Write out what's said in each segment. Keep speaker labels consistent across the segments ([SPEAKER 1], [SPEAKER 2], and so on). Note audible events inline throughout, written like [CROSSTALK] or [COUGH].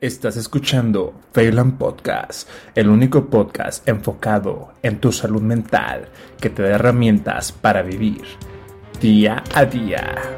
[SPEAKER 1] Estás escuchando Phelan Podcast, el único podcast enfocado en tu salud mental que te da herramientas para vivir día a día.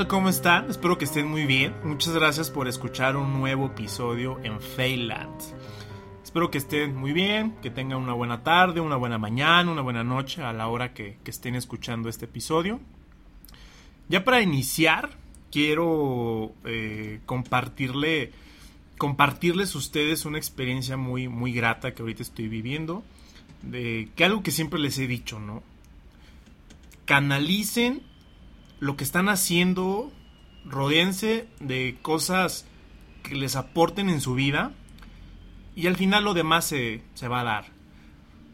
[SPEAKER 1] Tal? ¿Cómo están? Espero que estén muy bien. Muchas gracias por escuchar un nuevo episodio en Feyland. Espero que estén muy bien, que tengan una buena tarde, una buena mañana, una buena noche a la hora que, estén escuchando este episodio. Ya para iniciar, quiero eh, compartirle, compartirles a ustedes una experiencia muy, muy grata que ahorita estoy viviendo. De, que algo que siempre les he dicho, ¿no? Canalicen lo que están haciendo, rodeense de cosas que les aporten en su vida y al final lo demás se, se va a dar.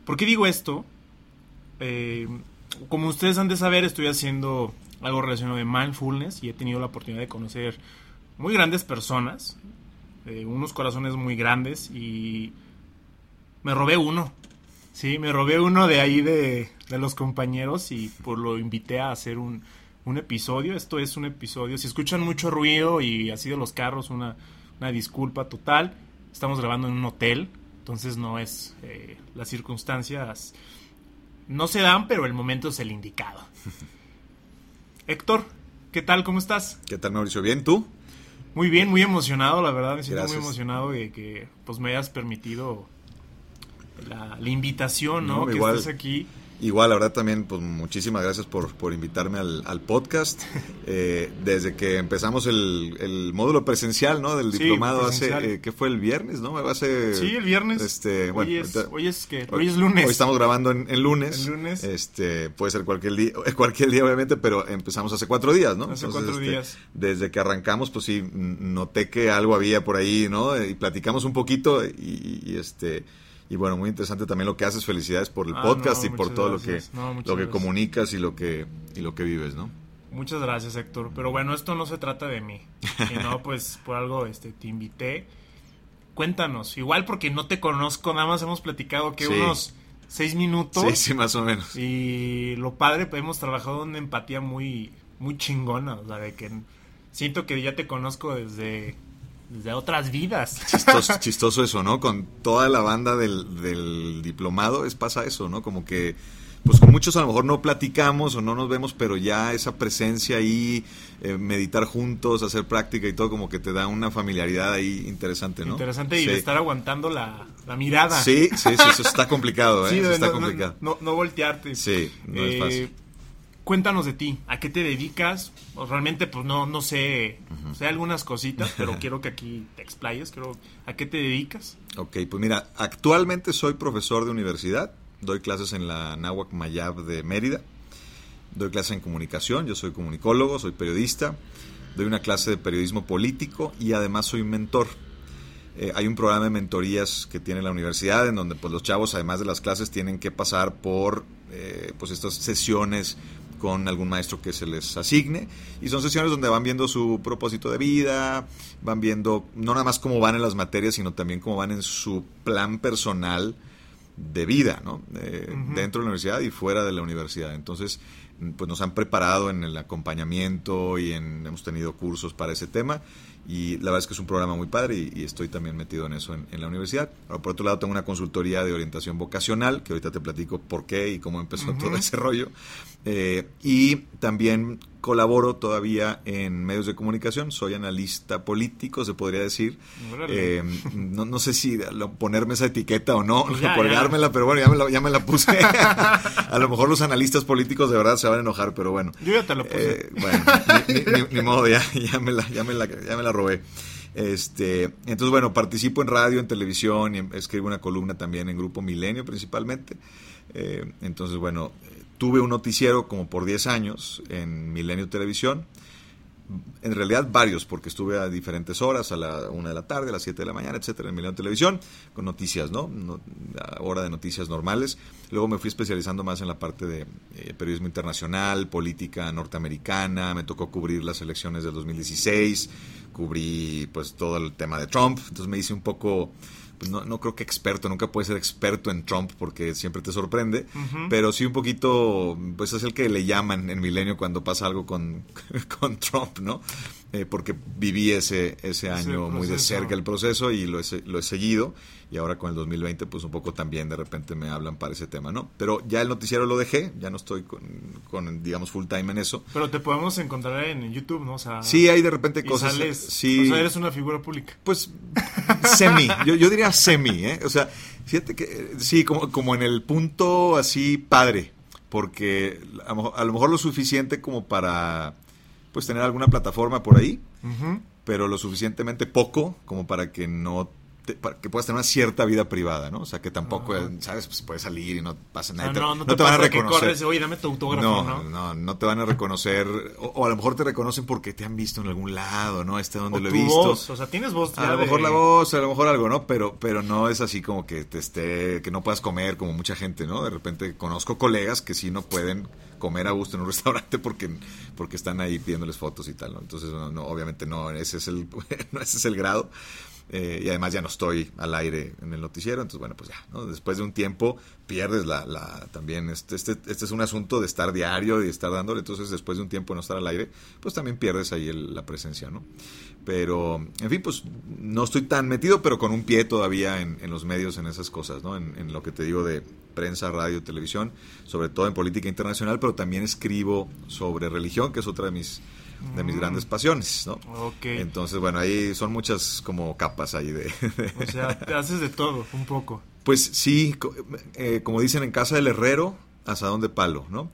[SPEAKER 1] ¿Por qué digo esto? Eh, como ustedes han de saber, estoy haciendo algo relacionado de mindfulness y he tenido la oportunidad de conocer muy grandes personas, eh, unos corazones muy grandes y me robé uno. Sí, me robé uno de ahí de, de los compañeros y pues lo invité a hacer un, un episodio. Esto es un episodio. Si escuchan mucho ruido y así de los carros, una, una disculpa total. Estamos grabando en un hotel, entonces no es eh, las circunstancias no se dan, pero el momento es el indicado. [LAUGHS] Héctor, ¿qué tal? ¿Cómo estás?
[SPEAKER 2] ¿Qué tal, Mauricio? ¿Bien? ¿Tú?
[SPEAKER 1] Muy bien, muy emocionado, la verdad. Me siento Gracias. muy emocionado de que pues, me hayas permitido la, la invitación, ¿no?
[SPEAKER 2] No,
[SPEAKER 1] que
[SPEAKER 2] igual.
[SPEAKER 1] estés aquí.
[SPEAKER 2] Igual, la verdad también, pues muchísimas gracias por, por invitarme al, al podcast. [LAUGHS] Eh, desde que empezamos el, el, módulo presencial, ¿no? Del
[SPEAKER 1] Sí,
[SPEAKER 2] diplomado
[SPEAKER 1] presencial.
[SPEAKER 2] hace, eh, ¿qué fue el viernes, no? Hace,
[SPEAKER 1] Sí, el viernes.
[SPEAKER 2] Este, bueno,
[SPEAKER 1] hoy, es,
[SPEAKER 2] ahorita-
[SPEAKER 1] hoy, es que, hoy es lunes.
[SPEAKER 2] Hoy estamos grabando en, en lunes.
[SPEAKER 1] En lunes.
[SPEAKER 2] Este, puede ser cualquier día, [LAUGHS] cualquier día obviamente, pero empezamos hace cuatro días, ¿no?
[SPEAKER 1] Hace cuatro
[SPEAKER 2] este,
[SPEAKER 1] días.
[SPEAKER 2] Desde que arrancamos, pues sí, noté que algo había por ahí, ¿no? Y platicamos un poquito y, y, este, y bueno, muy interesante también lo que haces. Felicidades por el
[SPEAKER 1] Ah,
[SPEAKER 2] podcast
[SPEAKER 1] no,
[SPEAKER 2] y por todo
[SPEAKER 1] gracias.
[SPEAKER 2] lo que, lo que
[SPEAKER 1] gracias.
[SPEAKER 2] comunicas y lo que, y lo que vives, ¿no?
[SPEAKER 1] Muchas gracias, Héctor. Pero bueno, esto no se trata de mí. No, [LAUGHS] pues por algo este, te invité. Cuéntanos, igual porque no te conozco, nada más hemos platicado que
[SPEAKER 2] Sí.
[SPEAKER 1] unos seis minutos.
[SPEAKER 2] Sí, sí, más o menos.
[SPEAKER 1] Y lo padre, pues hemos trabajado una empatía muy, muy chingona. O sea, de que siento que ya te conozco desde, desde otras vidas. [LAUGHS]
[SPEAKER 2] Chistoso, chistoso eso, ¿no? Con toda la banda del, del diplomado es pasa eso, ¿no? Como que, pues con muchos a lo mejor no platicamos o no nos vemos, pero ya esa presencia ahí, eh, meditar juntos, hacer práctica y todo, como que te da una familiaridad ahí interesante, ¿no?
[SPEAKER 1] Interesante y
[SPEAKER 2] Sí.
[SPEAKER 1] de estar aguantando la, la mirada.
[SPEAKER 2] Sí, sí, sí, eso está complicado, ¿eh? [LAUGHS]
[SPEAKER 1] Sí,
[SPEAKER 2] Eso
[SPEAKER 1] de
[SPEAKER 2] está
[SPEAKER 1] no, no-
[SPEAKER 2] complicado.
[SPEAKER 1] No, no voltearte.
[SPEAKER 2] Sí, no es
[SPEAKER 1] Eh,
[SPEAKER 2] fácil.
[SPEAKER 1] Cuéntanos de ti, ¿a qué te dedicas? O realmente, pues no, no sé, sé algunas cositas, pero [LAUGHS] quiero que aquí te explayes. Quiero, ¿A qué te dedicas?
[SPEAKER 2] Ok, pues mira, actualmente soy profesor de universidad, doy clases en la Náhuac Mayab de Mérida, doy clases en comunicación, yo soy comunicólogo, soy periodista, doy una clase de periodismo político y además soy mentor. Eh, hay un programa de mentorías que tiene la universidad en donde pues los chavos además de las clases tienen que pasar por eh, pues estas sesiones con algún maestro que se les asigne y son sesiones donde van viendo su propósito de vida, van viendo no nada más cómo van en las materias, sino también cómo van en su plan personal de vida, ¿no? Eh. Dentro de la universidad y fuera de la universidad. Entonces, pues nos han preparado en el acompañamiento y en, hemos tenido cursos para ese tema y la verdad es que es un programa muy padre y, y estoy también metido en eso en, en la universidad. Ahora, por otro lado, tengo una consultoría de orientación vocacional, que ahorita te platico por qué y cómo empezó todo ese rollo. Eh, y también colaboro todavía en medios de comunicación, soy analista político, se podría decir. Eh, no, no sé si ponerme esa etiqueta o no, [LAUGHS]
[SPEAKER 1] ya,
[SPEAKER 2] colgármela, pero bueno, ya me la, ya me la puse. [LAUGHS] a lo mejor los analistas políticos de verdad se van a enojar, pero bueno.
[SPEAKER 1] Yo ya te lo puse.
[SPEAKER 2] Eh, bueno, ni, ni- ni- ni modo, ya, ya, me la, ya, me la, ya me la robé. Este, entonces, bueno, participo en radio, en televisión y escribo una columna también en Grupo Milenio principalmente. Eh, entonces, bueno, tuve un noticiero como por 10 años en Milenio Televisión. en realidad varios, porque estuve a diferentes horas, a la una de la tarde, a las 7 de la mañana, etcétera, en Milenio Televisión, con noticias, ¿no? hora de noticias normales. Luego me fui especializando más en la parte de eh, periodismo internacional, política norteamericana, me tocó cubrir las elecciones del 2016, cubrí pues todo el tema de Trump, entonces me hice un poco pues no, no creo que experto, nunca puedes ser experto en Trump porque siempre te sorprende, pero sí un poquito, pues es el que le llaman en Milenio cuando pasa algo con, [LAUGHS] con Trump, ¿no? Eh, porque viví ese, ese año muy de cerca el proceso y lo he, lo he seguido y ahora con el 2020 pues un poco también de repente me hablan para ese tema, ¿no? Pero ya el noticiero lo dejé, ya no estoy con, digamos full time en eso.
[SPEAKER 1] Pero te podemos encontrar en YouTube, ¿no? O sea,
[SPEAKER 2] sí, hay de repente cosas.
[SPEAKER 1] sí, o sea, eres una figura pública.
[SPEAKER 2] Pues semi, yo, yo diría semi, ¿eh? O sea, fíjate que sí, como, como en el punto así padre, porque a, lo mejor lo suficiente como para pues tener alguna plataforma por ahí, pero lo suficientemente poco como para que no que puedas tener una cierta vida privada, ¿no? O sea, que tampoco, ¿sabes? Pues puedes salir y no pasa nada.
[SPEAKER 1] No, no, te, van a reconocer. Oye, dame tu autógrafo,
[SPEAKER 2] no, no, no, te van a reconocer. O, a lo mejor te reconocen porque te han visto en algún lado, ¿no? Este donde lo he visto.
[SPEAKER 1] Voz, o sea, tienes voz.
[SPEAKER 2] A lo mejor la voz, a lo mejor algo, ¿no? Pero, pero no es así como que te esté, que no puedas comer como mucha gente, ¿no? De repente conozco colegas que sí no pueden comer a gusto en un [LAUGHS] restaurante porque, porque están ahí pidiéndoles fotos y tal, ¿no? Entonces, no, obviamente no, ese es el, [LAUGHS] no, ese es el grado. Eh, y además ya no estoy al aire en el noticiero, entonces bueno, pues ya, después de un tiempo pierdes la, la también, este, este, este es un asunto de estar diario y estar dándole, entonces después de un tiempo no estar al aire, pues también pierdes ahí la presencia, ¿no? Pero, en fin, pues no estoy tan metido, pero con un pie todavía en, los medios, en esas cosas, ¿no? En, en, lo que te digo de prensa, radio, televisión, sobre todo en política internacional, pero también escribo sobre religión, que es otra de mis de mis grandes mm. pasiones, ¿no? Entonces, bueno, ahí son muchas como capas ahí de...
[SPEAKER 1] o sea, te haces de todo, un poco.
[SPEAKER 2] Pues sí, eh, como dicen en casa del herrero, asadón de palo, ¿no?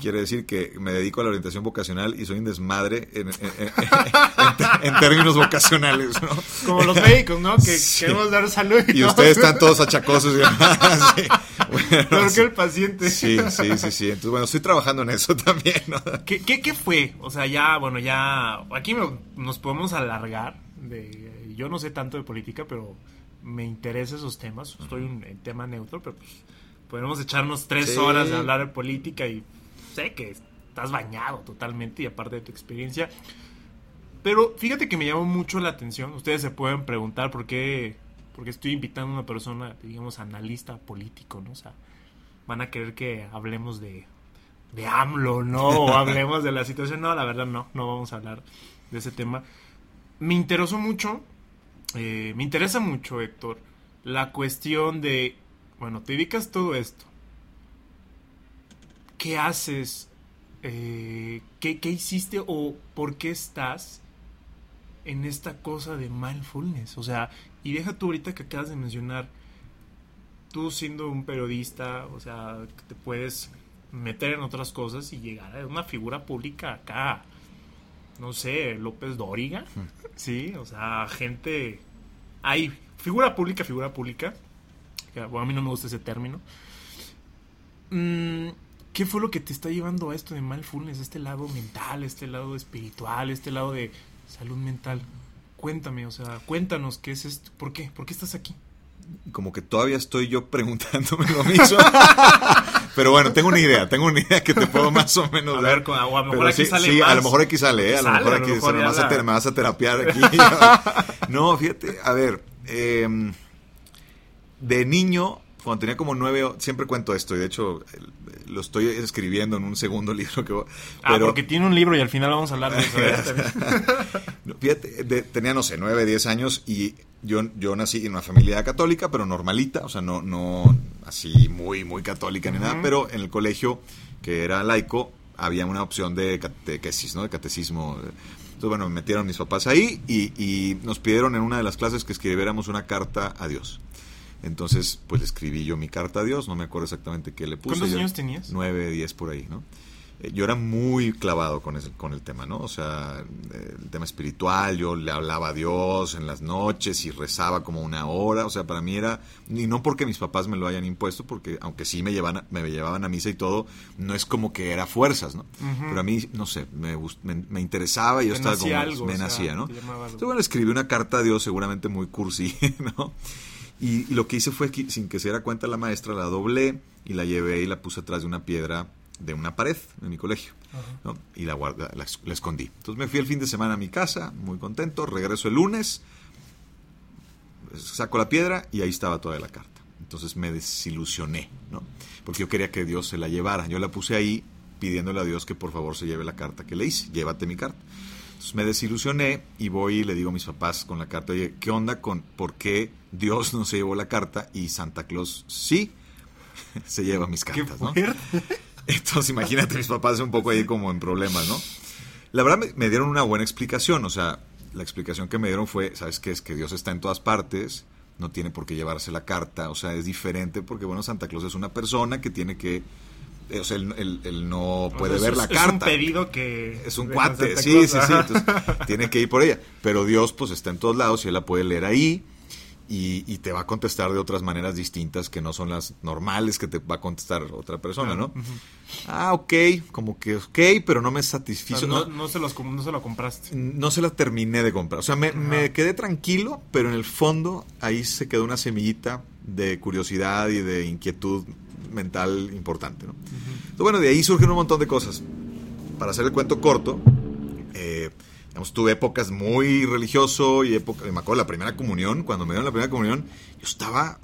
[SPEAKER 2] Quiere decir que me dedico a la orientación vocacional y soy un desmadre en, [LAUGHS] términos vocacionales, ¿no?
[SPEAKER 1] Como los médicos, ¿no? Que queremos dar salud.
[SPEAKER 2] Y, ustedes están todos achacosos. [LAUGHS] sí.
[SPEAKER 1] Bueno, que el paciente.
[SPEAKER 2] Sí, sí, sí, sí. Entonces, bueno, estoy trabajando en eso [LAUGHS] también, ¿no?
[SPEAKER 1] ¿Qué, qué, fue? O sea, ya, bueno, ya... Aquí nos podemos alargar. De, yo no sé tanto de política, pero me interesan esos temas. Estoy en tema neutro, pero pues podemos echarnos tres horas de hablar de política y sé que estás bañado totalmente y aparte de tu experiencia. Pero fíjate que me llamó mucho la atención. Ustedes se pueden preguntar por qué, porque estoy invitando a una persona, digamos, analista político, ¿no? O sea, van a querer que hablemos de, de AMLO, ¿no? O [LAUGHS] hablemos de la situación. No, la verdad no, no vamos a hablar de ese tema. Me interesó mucho, eh, me interesa mucho, Héctor, la cuestión de bueno, te dedicas todo esto. ¿Qué haces? Eh, ¿qué, hiciste o por qué estás en esta cosa de mindfulness? O sea, y deja tú ahorita que acabas de mencionar, tú siendo un periodista, o sea, te puedes meter en otras cosas y llegar a una figura pública acá, no sé, López Dóriga, ¿sí? O sea, gente, hay figura pública, figura pública, bueno, a mí no me gusta ese término. Mm, ¿Qué fue lo que te está llevando a esto de mindfulness? Este lado mental, este lado espiritual, este lado de salud mental. Cuéntame, o sea, cuéntanos qué es esto. ¿Por qué? ¿Por qué estás aquí?
[SPEAKER 2] Como que todavía estoy yo preguntándome lo mismo. [LAUGHS] Pero bueno, tengo una idea, tengo una idea que te puedo más o menos
[SPEAKER 1] a Ver, a lo mejor aquí sale sí,
[SPEAKER 2] a lo mejor aquí sale, ¿eh? a lo mejor aquí a, me vas a terapiar aquí. [LAUGHS] no, fíjate, a ver, eh, de niño, cuando tenía como nueve, siempre cuento esto, y de hecho lo estoy escribiendo en un segundo [LAUGHS] libro que...
[SPEAKER 1] Ah, porque tiene un libro y al final vamos a hablar de eso. ¿eh? [LAUGHS]
[SPEAKER 2] Fíjate, tenía, no sé, nueve, diez años y yo, yo nací en una familia católica, pero normalita, o sea, no, no así muy, muy católica ni nada, pero en el colegio, que era laico, había una opción de catequesis, ¿no? De catecismo. Entonces, bueno, me metieron mis papás ahí y, y nos pidieron en una de las clases que escribiéramos una carta a Dios. Entonces, pues le escribí yo mi carta a Dios, no me acuerdo exactamente qué le puse.
[SPEAKER 1] ¿Cuántos años tenías?
[SPEAKER 2] Nueve, diez por ahí, ¿no? eh, yo era muy clavado con, ese, con el tema, ¿no? O sea, eh, el tema espiritual, yo le hablaba a Dios en las noches y rezaba como una hora, o sea, para mí era, y no porque mis papás me lo hayan impuesto, porque aunque sí me, llevaban, me llevaban a misa y todo, no es como que era fuerzas, ¿no? Pero a mí, no sé, me, me, interesaba y yo estaba como, me nacía, ¿no? Entonces, bueno, escribí una carta a Dios seguramente muy cursi, [LAUGHS] ¿no? Y, lo que hice fue, que, sin que se diera cuenta la maestra, la doblé y la llevé y la puse atrás de una piedra de una pared en mi colegio. Y la, guarda, la, escondí. Entonces me fui el fin de semana a mi casa, muy contento. Regreso el lunes, saco la piedra y ahí estaba toda la carta. Entonces me desilusioné, ¿no? Porque yo quería que Dios se la llevara. Yo la puse ahí pidiéndole a Dios que por favor se lleve la carta que le hice. Llévate mi carta. Entonces me desilusioné y voy y le digo a mis papás con la carta, oye, ¿qué onda con por qué Dios no se llevó la carta y Santa Claus sí [LAUGHS] se lleva mis cartas, ¿no? Entonces, imagínate, mis papás un poco ahí como en problemas, ¿no? La verdad me, dieron una buena explicación, o sea, la explicación que me dieron fue, ¿sabes qué? Es que Dios está en todas partes, no tiene por qué llevarse la carta, o sea, es diferente porque, bueno, Santa Claus es una persona que tiene que o sea, él, no puede ver la carta. Es un
[SPEAKER 1] pedido que...
[SPEAKER 2] Es un cuate, sí, sí, sí, entonces tiene que ir por ella. Pero Dios pues está en todos lados y él la puede leer ahí y, te va a contestar de otras maneras distintas que no son las normales que te va a contestar otra persona, ¿no? Ah, ok, como que ok, pero no me satisfizo.
[SPEAKER 1] no, no, se los, no se lo compraste.
[SPEAKER 2] No se la terminé de comprar. O sea, me, me, quedé tranquilo, pero en el fondo ahí se quedó una semillita de curiosidad y de inquietud mental importante, ¿no? Entonces, bueno, de ahí surgen un montón de cosas. Para hacer el cuento corto, eh, Digamos, tuve épocas muy religioso y época, me acuerdo la primera comunión, cuando me dieron la primera comunión, yo estaba,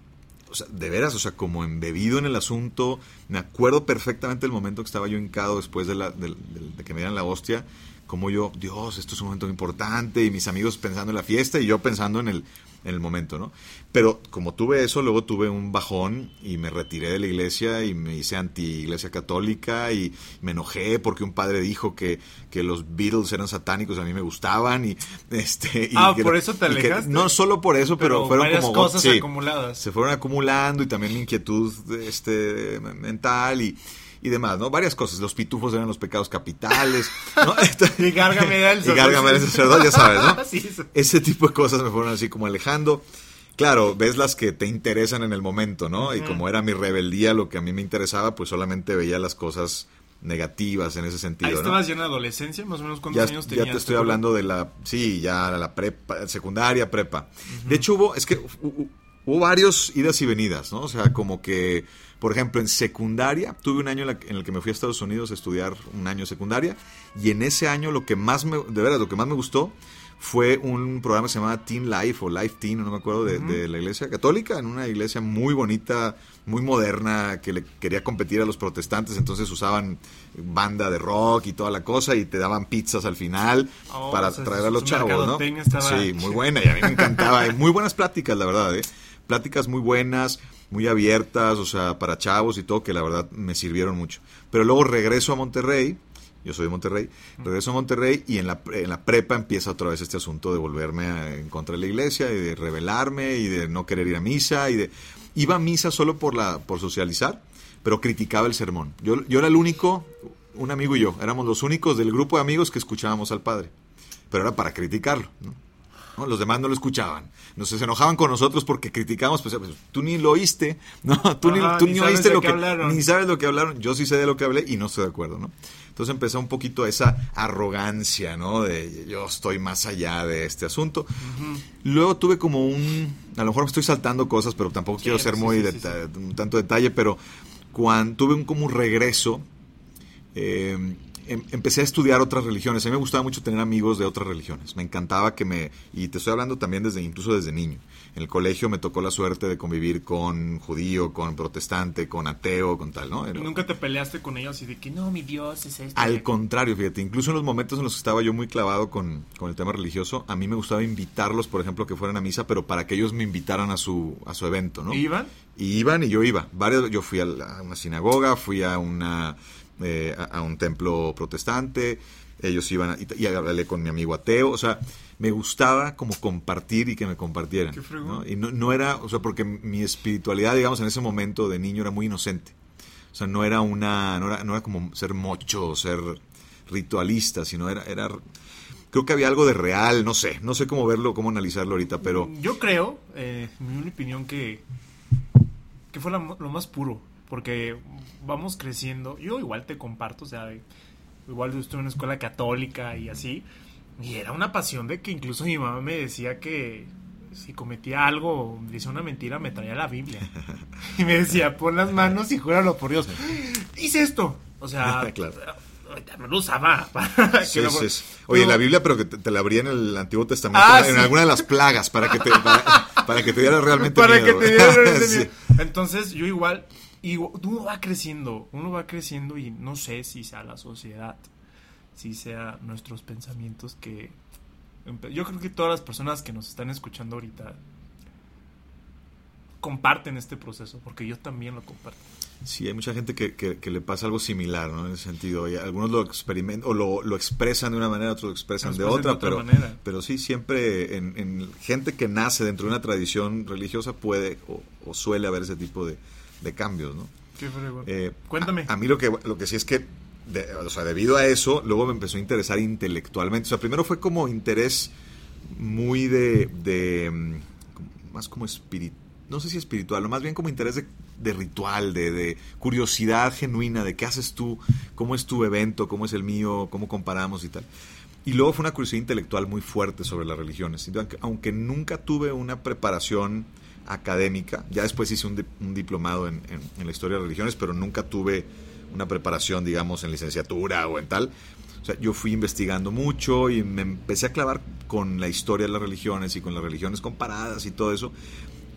[SPEAKER 2] o sea, de veras, o sea, como embebido en el asunto. Me acuerdo perfectamente el momento que estaba yo hincado después de, la, de, de que me dieran la hostia, como yo, Dios, esto es un momento importante, y mis amigos pensando en la fiesta y yo pensando en el, en el momento, ¿no? Pero como tuve eso, luego tuve un bajón y me retiré de la iglesia y me hice anti-iglesia católica y me enojé porque un padre dijo que, que los Beatles eran satánicos, a mí me gustaban y este...
[SPEAKER 1] ah, por eso te alejaste.
[SPEAKER 2] no solo por eso, pero, fueron como...
[SPEAKER 1] cosas acumuladas.
[SPEAKER 2] Se fueron acumulando y también mi inquietud este, mental y y demás, ¿no? Varias cosas. Los pitufos eran los pecados capitales, ¿no? [LAUGHS]
[SPEAKER 1] y Gárgame era el [LAUGHS]
[SPEAKER 2] sacerdote. ya sabes, ¿no? [LAUGHS] Ese tipo de cosas me fueron así como alejando. Claro, ves las que te interesan en el momento, ¿no? Y como era mi rebeldía lo que a mí me interesaba, pues solamente veía las cosas negativas en ese sentido. Ahí
[SPEAKER 1] estabas ya en adolescencia, más o menos cuántos años tenías.
[SPEAKER 2] Ya te estoy hablando de la, sí, ya la prepa, secundaria, prepa. De hecho hubo, es que hubo varios idas y venidas, ¿no? O sea, como que por ejemplo, en secundaria, tuve un año en, el que me fui a Estados Unidos a estudiar un año secundaria y en ese año lo que más me, de verdad, lo que más me gustó fue un programa que se llamaba Teen Life o Life Teen, no me acuerdo, de, la iglesia católica, en una iglesia muy bonita, muy moderna, que le quería competir a los protestantes, entonces usaban banda de rock y toda la cosa y te daban pizzas al final oh, para traer a los chavos, ¿no? Sí, muy buena y a mí me encantaba, muy buenas pláticas, la verdad, ¿eh? Pláticas muy buenas, muy abiertas, o sea, para chavos y todo, que la verdad me sirvieron mucho. Pero luego regreso a Monterrey, yo soy de Monterrey, regreso a Monterrey y en la, en la prepa empieza otra vez este asunto de volverme en contra de la iglesia y de rebelarme y de no querer ir a misa y de... Iba a misa solo por, la, por socializar, pero criticaba el sermón. Yo, yo era el único, un amigo y yo, éramos los únicos del grupo de amigos que escuchábamos al padre, pero era para criticarlo. ¿no? Los demás no lo escuchaban. Nos se enojaban con nosotros porque criticamos, pues, pues tú ni lo oíste, ¿no? [LAUGHS] Tú ni, tú ni, oíste lo que, ni sabes lo que hablaron. Yo sí sé de lo que hablé y no estoy de acuerdo, ¿no? Entonces empezó un poquito esa arrogancia, ¿no? De yo estoy más allá de este asunto. Luego tuve como un, a lo mejor me estoy saltando cosas, pero tampoco quiero ser muy tanto detalle, pero cuando tuve un como un regreso eh, Em, empecé a estudiar otras religiones. A mí me gustaba mucho tener amigos de otras religiones. Me encantaba que me... Y te estoy hablando también desde incluso desde niño. En el colegio me tocó la suerte de convivir con judío, con protestante, con ateo, con tal, ¿no?
[SPEAKER 1] ¿Y nunca te peleaste con ellos y de que no, mi Dios es esto?
[SPEAKER 2] Al contrario, fíjate. Incluso en los momentos en los que estaba yo muy clavado con, con el tema religioso, a mí me gustaba invitarlos, por ejemplo, que fueran a misa, pero para que ellos me invitaran a su, a su evento, ¿no?
[SPEAKER 1] ¿Y iban?
[SPEAKER 2] Y iban y yo iba. Varios, yo fui a una sinagoga, fui a una eh, a, un templo protestante, ellos iban y, hablé con mi amigo ateo, o sea, me gustaba como compartir y que me compartieran. Y no, no, era, o sea, porque mi espiritualidad, digamos, en ese momento de niño era muy inocente. O sea, no era una, no era, no era como ser mocho ser ritualista, sino era, era, creo que había algo de real, no sé, no sé cómo verlo, cómo analizarlo ahorita, pero...
[SPEAKER 1] Yo creo, eh, en mi opinión, que, que fue la- lo más puro, porque vamos creciendo, yo igual te comparto, o sea, igual yo estuve en una escuela católica y así, y era una pasión de que incluso mi mamá me decía que si cometía algo, decía una mentira, me traía la Biblia. [LAUGHS] Y me decía, pon las manos y júralo por Dios. [GASPS] Hice esto. O sea, [LAUGHS]
[SPEAKER 2] Claro.
[SPEAKER 1] no lo usaba. [LAUGHS] para
[SPEAKER 2] Sí,
[SPEAKER 1] que no-
[SPEAKER 2] sí, sí. Oye, la Biblia, pero que te, te la abría en el Antiguo Testamento,
[SPEAKER 1] Ah,
[SPEAKER 2] en alguna de las plagas, para que te, para, para que te diera realmente
[SPEAKER 1] para
[SPEAKER 2] miedo.
[SPEAKER 1] que te diera realmente miedo. Entonces, yo igual, y uno va creciendo, uno va creciendo y no sé si sea la sociedad, si sea nuestros pensamientos que... Yo creo que todas las personas que nos están escuchando ahorita comparten este proceso, porque yo también lo comparto.
[SPEAKER 2] Sí, hay mucha gente que, que- que le pasa algo similar, ¿no? En ese sentido. Y algunos lo experimentan o lo, lo expresan de una manera, otros lo expresan
[SPEAKER 1] Lo
[SPEAKER 2] de otra,
[SPEAKER 1] de otra
[SPEAKER 2] pero,
[SPEAKER 1] manera.
[SPEAKER 2] pero sí, siempre en, en gente que nace dentro de una tradición religiosa puede o, o suele haber ese tipo de, de cambios, ¿no?
[SPEAKER 1] Qué.
[SPEAKER 2] Eh,
[SPEAKER 1] Cuéntame.
[SPEAKER 2] A, a mí lo que, lo que sí es que, de- o sea, debido a eso, luego me empezó a interesar intelectualmente. O sea, primero fue como interés muy de, de mm, más como espiritual, no sé si espiritual, o más bien como interés de, de ritual, de, de curiosidad genuina, de qué haces tú, cómo es tu evento, cómo es el mío, cómo comparamos y tal. Y luego fue una curiosidad intelectual muy fuerte sobre las religiones. Aunque, aunque nunca tuve una preparación académica, ya después hice un, di- un diplomado en, en- en la historia de religiones, pero nunca tuve una preparación, digamos, en licenciatura o en tal. O sea, yo fui investigando mucho y me empecé a clavar con la historia de las religiones y con las religiones comparadas y todo eso.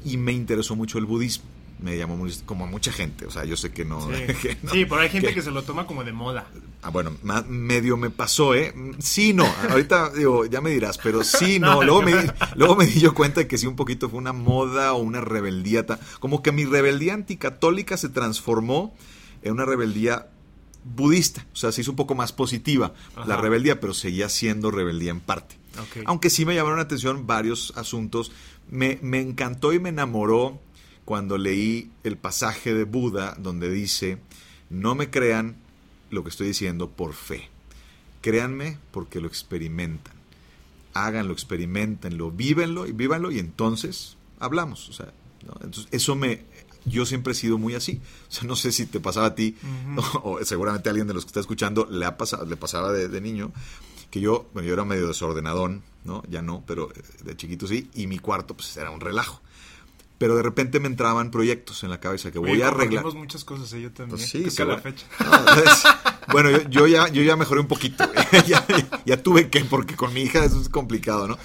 [SPEAKER 2] Y me interesó mucho el budismo. Me llamó muy, como a mucha gente. O sea, yo sé que no.
[SPEAKER 1] Sí, [LAUGHS]
[SPEAKER 2] que no-
[SPEAKER 1] Sí, pero hay gente
[SPEAKER 2] que-
[SPEAKER 1] que se lo toma como de moda.
[SPEAKER 2] Ah, bueno, medio me pasó, ¿eh? Sí, no. Ahorita digo, ya me dirás, pero sí, [LAUGHS] no. Luego me, di- [LAUGHS] luego me di yo cuenta de que sí, un poquito fue una moda o una rebeldía. Como que mi rebeldía anticatólica se transformó en una rebeldía budista. O sea, se hizo un poco más positiva la rebeldía, pero seguía siendo rebeldía en parte. Aunque sí me llamaron la atención varios asuntos. Me, me encantó y me enamoró cuando leí el pasaje de Buda donde dice, no me crean lo que estoy diciendo por fe. Créanme porque lo experimentan. Háganlo, experimentenlo, vívenlo y vívanlo y entonces hablamos. O sea, ¿no? entonces eso me... Yo siempre he sido muy así. O sea, no sé si te pasaba a ti o, seguramente a alguien de los que está escuchando le, ha pasado, le pasaba de, de niño que yo, bueno, yo era medio desordenadón, ¿no? Ya no, pero eh, de chiquito sí, y mi cuarto pues era un relajo. Pero de repente me entraban proyectos en la cabeza que voy a arreglar.
[SPEAKER 1] muchas cosas, ¿eh? yo también.
[SPEAKER 2] Pues sí,
[SPEAKER 1] Creo que a
[SPEAKER 2] seguro.
[SPEAKER 1] la fecha.
[SPEAKER 2] No, entonces, bueno, yo, yo ya, yo ya mejoré un poquito. güey. [LAUGHS] ya, ya- ya tuve que, porque con mi hija eso es complicado, ¿no?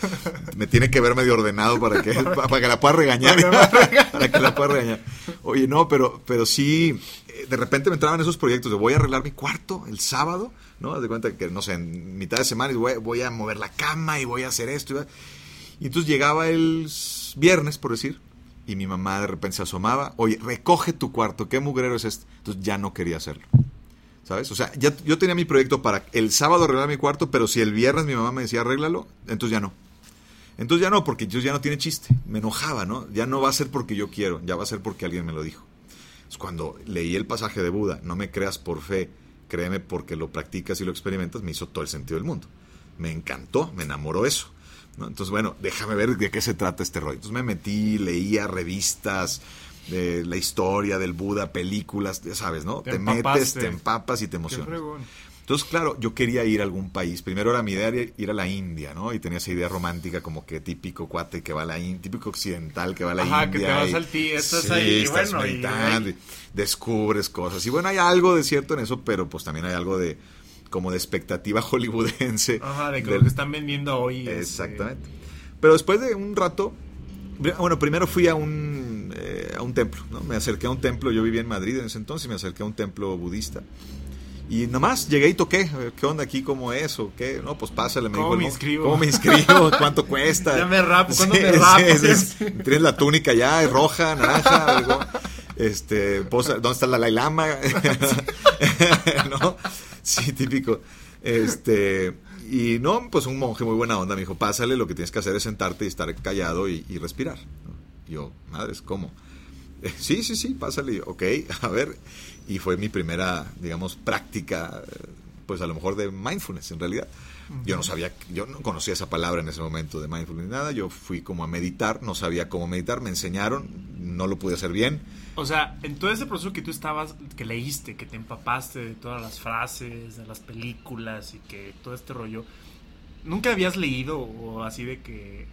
[SPEAKER 2] Me tiene que ver medio ordenado para que, [LAUGHS] para que la pueda regañar. para que la pueda regañar. Oye, no, pero, pero sí, eh, de repente me entraban esos proyectos de voy a arreglar mi cuarto el sábado, ¿no? Haz de cuenta que, no sé, en mitad de semana y voy, voy a mover la cama y voy a hacer esto. Y, y entonces llegaba el viernes, por decir, y mi mamá de repente se asomaba, oye, recoge tu cuarto, ¿qué mugrero es este? Entonces ya no quería hacerlo. ¿Sabes? O sea, ya, yo tenía mi proyecto para el sábado arreglar mi cuarto, pero si el viernes mi mamá me decía arréglalo, entonces ya no. Entonces ya no, porque entonces ya no tiene chiste. Me enojaba, ¿no? Ya no va a ser porque yo quiero, ya va a ser porque alguien me lo dijo. Es cuando leí el pasaje de Buda, no me creas por fe, créeme porque lo practicas y lo experimentas, me hizo todo el sentido del mundo. Me encantó, me enamoró eso. ¿No? Entonces, bueno, déjame ver de qué se trata este rollo. Entonces me metí, leía revistas de la historia del Buda, películas, ya sabes, ¿no?
[SPEAKER 1] Te
[SPEAKER 2] Te, metes, te empapas y te emocionas. Entonces, claro, yo quería ir a algún país. Primero era mi idea era ir a la India, ¿no? Y tenía esa idea romántica como que típico cuate que va a la India, típico occidental que va a la
[SPEAKER 1] Ajá,
[SPEAKER 2] India.
[SPEAKER 1] que te vas
[SPEAKER 2] y-
[SPEAKER 1] al ti- estás
[SPEAKER 2] sí,
[SPEAKER 1] ahí,
[SPEAKER 2] estás
[SPEAKER 1] bueno, y
[SPEAKER 2] y descubres cosas. Y bueno, hay algo de cierto en eso, pero pues también hay algo de como de expectativa [LAUGHS] hollywoodense.
[SPEAKER 1] Ajá, de que
[SPEAKER 2] del-
[SPEAKER 1] lo que están vendiendo hoy. es,
[SPEAKER 2] Exactamente. Pero después de un rato, bueno, primero fui a un, eh, a un templo, ¿no? Me acerqué a un templo, yo vivía en Madrid en ese entonces, me acerqué a un templo budista. Y nomás llegué y toqué, ¿qué onda aquí? ¿Cómo es? ¿O qué? No, pues pásale, me
[SPEAKER 1] ¿Cómo
[SPEAKER 2] dijo.
[SPEAKER 1] me inscribo?
[SPEAKER 2] ¿Cómo me inscribo? [LAUGHS] ¿Cuánto cuesta?
[SPEAKER 1] Ya me rapo, ¿cuándo
[SPEAKER 2] Sí,
[SPEAKER 1] me rapo?
[SPEAKER 2] sí, sí. Tienes la túnica ya, es roja, naranja, algo. Este, posa- ¿dónde está la Dalai Lama? [LAUGHS] ¿No? Sí, típico. Este, y no, pues un monje muy buena onda me dijo, pásale, lo que tienes que hacer es sentarte y estar callado y, y respirar. Y yo, madres, ¿cómo? Eh, sí, sí, sí, pásale. Ok, [LAUGHS] a ver. Y fue mi primera, digamos, práctica, eh, pues a lo mejor de mindfulness en realidad. Yo no sabía, yo no conocía esa palabra en ese momento de mindfulness nada. Yo fui como a meditar, no sabía cómo meditar, me enseñaron, no lo pude hacer bien.
[SPEAKER 1] O sea, en todo ese proceso que tú estabas, que leíste, que te empapaste de todas las frases, de las películas y que todo este rollo, ¿nunca habías leído o así de que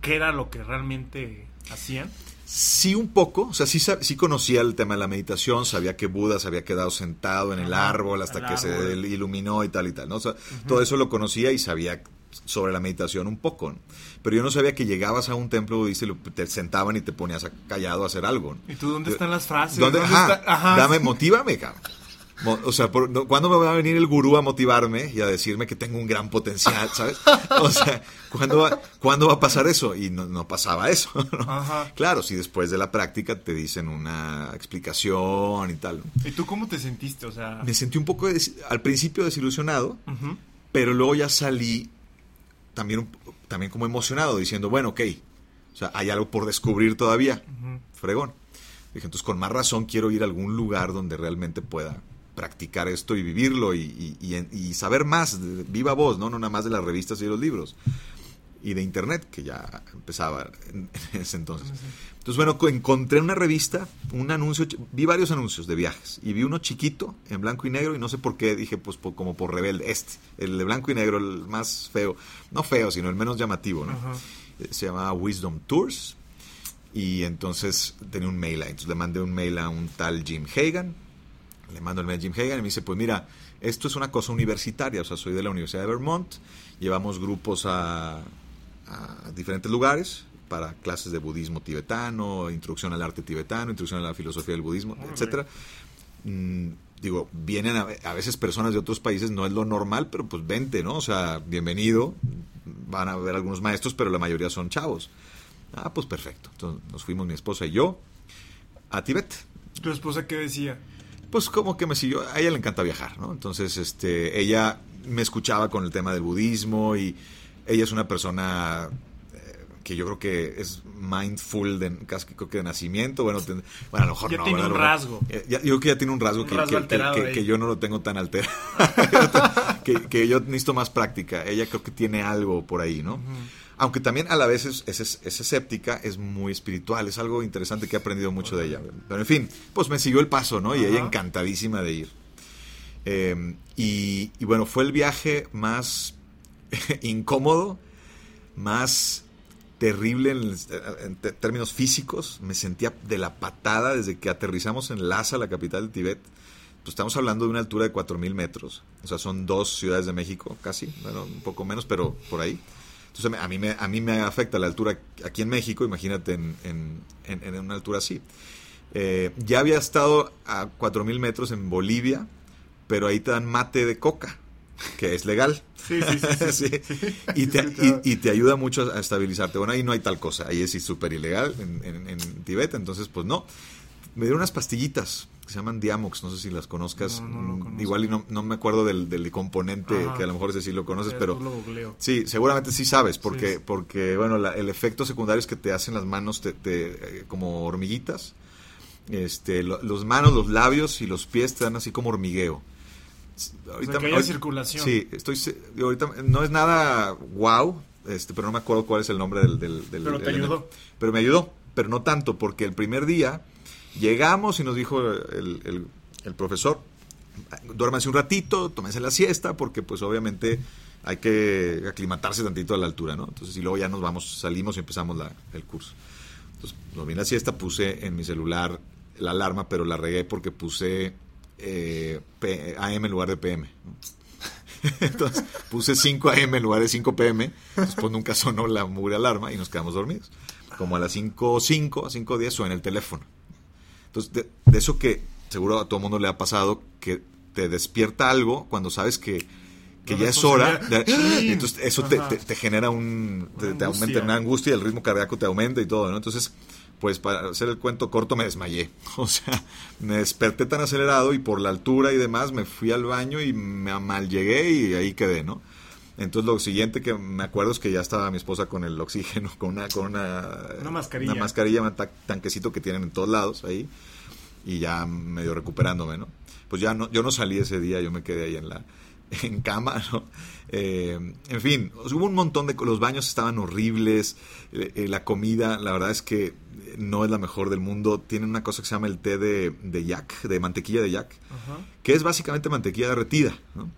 [SPEAKER 1] qué era lo que realmente hacían?
[SPEAKER 2] Sí, un poco. O sea, sí, sí conocía el tema de la meditación, sabía que Buda se había quedado sentado en el árbol hasta que se iluminó y tal y tal. ¿no? O sea, Todo eso lo conocía y sabía sobre la meditación un poco. Pero yo no sabía que llegabas a un templo budista y te sentaban y te ponías callado a hacer algo.
[SPEAKER 1] ¿Y tú dónde están las frases?
[SPEAKER 2] ¿Dónde, Ajá, Dame, motívame, cabrón. O sea, ¿cuándo me va a venir el gurú a motivarme y a decirme que tengo un gran potencial, ¿sabes? O sea, ¿cuándo va, ¿cuándo va a pasar eso? Y no, pasaba eso. Claro, si después de la práctica te dicen una explicación y tal.
[SPEAKER 1] ¿Y tú cómo te sentiste? O sea...
[SPEAKER 2] Me sentí un poco, al principio desilusionado, pero luego ya salí también, también como emocionado, diciendo, bueno, ok, o sea, hay algo por descubrir todavía. Fregón. Dije, entonces con más razón quiero ir a algún lugar donde realmente pueda practicar esto y vivirlo y, saber más, de viva voz, ¿no? no nada más de las revistas y los libros. Y de internet, que ya empezaba en, ese entonces. Entonces, bueno, encontré una revista, un anuncio, vi varios anuncios de viajes y vi uno chiquito en blanco y negro y no sé por qué, dije, pues como por rebelde, este, el de blanco y negro, el más feo, no feo, sino el menos llamativo, ¿no? Eh, se llamaba Wisdom Tours y entonces tenía un mail ahí, entonces le mandé un mail a un tal Jim Hagan, le mando el mail a Jim Hagan y me dice, pues mira, esto es una cosa universitaria, o sea, soy de la Universidad de Vermont, llevamos grupos a, diferentes lugares para clases de budismo tibetano, introducción al arte tibetano, introducción a la filosofía del budismo, etcétera. Mm, digo, vienen a, veces personas de otros países, no es lo normal, pero pues vente, ¿no? O sea, bienvenido, van a ver algunos maestros, pero la mayoría son chavos. Ah, pues perfecto. Entonces nos fuimos mi esposa y yo a Tibet.
[SPEAKER 1] ¿Tu esposa qué decía?
[SPEAKER 2] Pues como que me siguió, a ella le encanta viajar, ¿no? Entonces, este, ella me escuchaba con el tema del budismo y ella es una persona eh, que yo creo que es mindful de casi creo que de nacimiento, bueno, bueno a lo mejor
[SPEAKER 1] ya
[SPEAKER 2] no,
[SPEAKER 1] tiene un rasgo.
[SPEAKER 2] Eh, yo creo que ya tiene un rasgo, que, que, yo no lo tengo tan alterado, [LAUGHS] que, yo necesito más práctica. Ella creo que tiene algo por ahí, ¿no? Aunque también a la vez es, es, escéptica, es muy espiritual, es algo interesante que he aprendido mucho de ella. Pero en fin, pues me siguió el paso, ¿no? Y ella encantadísima de ir. Em, y, bueno, fue el viaje más [LAUGHS] incómodo, más terrible en, términos físicos. Me sentía de la patada desde que aterrizamos en Lhasa, la capital de Tibet. Pues estamos hablando de una altura de 4.000 metros. O sea, son dos ciudades de México, casi. Bueno, un poco menos, pero por ahí. Entonces a mí me, a mí me afecta la altura aquí en México, imagínate en, en, una altura así. Eh, ya había estado a 4.000 metros en Bolivia, pero ahí te dan mate de coca, que es legal. [LAUGHS]
[SPEAKER 1] Sí, sí, sí. [LAUGHS] [LAUGHS]
[SPEAKER 2] Y, te, y, te, ayuda mucho a estabilizarte. Bueno, ahí no hay tal cosa, ahí es súper ilegal en, Tibet, entonces pues no. Me dieron unas pastillitas se llaman Diamox, no sé si las conozcas. Igual y no, no, me acuerdo del, del componente, que a lo mejor ese sí lo conoces, pero... sí, seguramente sí sabes, porque, porque bueno, el efecto secundario es que te hacen las manos te, eh, como hormiguitas. Este, los manos, los labios y los pies te dan así como hormigueo.
[SPEAKER 1] Ahorita, que circulación.
[SPEAKER 2] Sí, estoy, ahorita no es nada wow, este, pero no me acuerdo cuál es el nombre del... del,
[SPEAKER 1] pero te ayudó.
[SPEAKER 2] Pero me ayudó, pero no tanto, porque el primer día Llegamos y nos dijo el, profesor, duérmase un ratito, tómese la siesta, porque pues obviamente hay que aclimatarse tantito a la altura, ¿no? Entonces, y luego ya nos vamos, salimos y empezamos el curso. Entonces, vi la siesta, puse en mi celular la alarma, pero la regué porque puse eh, AM en lugar de PM. [LAUGHS] Entonces puse 5 AM en lugar de 5 PM. Entonces pues nunca sonó la mugre alarma y nos quedamos dormidos. Como a las 5.05, a 5.10 suena el teléfono. Entonces, de, eso que seguro a todo mundo le ha pasado, que te despierta algo cuando sabes que, ya es hora. entonces, eso te, genera un. Te, aumenta una angustia, el ritmo cardíaco te aumenta y todo, ¿no? Entonces, pues para hacer el cuento corto, me desmayé. [LAUGHS] O sea, me desperté tan acelerado y por la altura y demás, me fui al baño y me mal llegué y ahí quedé, ¿no? Entonces lo siguiente que me acuerdo es que ya estaba mi esposa con el oxígeno, con una, con una,
[SPEAKER 1] una mascarilla,
[SPEAKER 2] una mascarilla, un tanquecito que tienen en todos lados ahí, y ya medio recuperándome, ¿no? Pues ya no, yo no salí ese día, yo me quedé ahí en la, [LAUGHS] en cama, ¿no? Eh, en fin, hubo un montón de... Los baños estaban horribles, eh, eh, la comida, la verdad es que no es la mejor del mundo. Tienen una cosa que se llama el té de, de yak, de mantequilla de yak, que es básicamente mantequilla derretida, ¿no?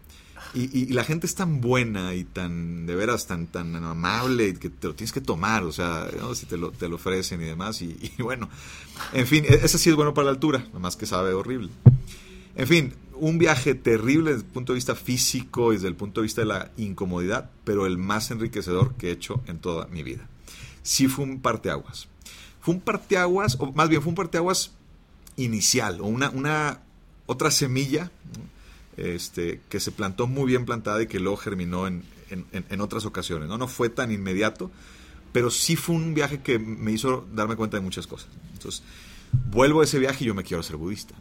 [SPEAKER 2] Y, la gente es tan buena y tan, de veras, tan, tan amable que te lo tienes que tomar, o sea, si te lo, te lo ofrecen y demás. Y, bueno, en fin, e, ese sí es bueno para la altura, más que sabe horrible. En fin, un viaje terrible desde el punto de vista físico y desde el punto de vista de la incomodidad, pero el más enriquecedor que he hecho en toda mi vida. Sí fue un parteaguas. Fue un parteaguas, o más bien fue un parteaguas inicial, o una, una otra semilla este, que se plantó muy bien plantada y que luego germinó en, en, otras ocasiones. ¿no? no fue tan inmediato, pero sí fue un viaje que me hizo darme cuenta de muchas cosas. Entonces, vuelvo a ese viaje y yo me quiero ser budista.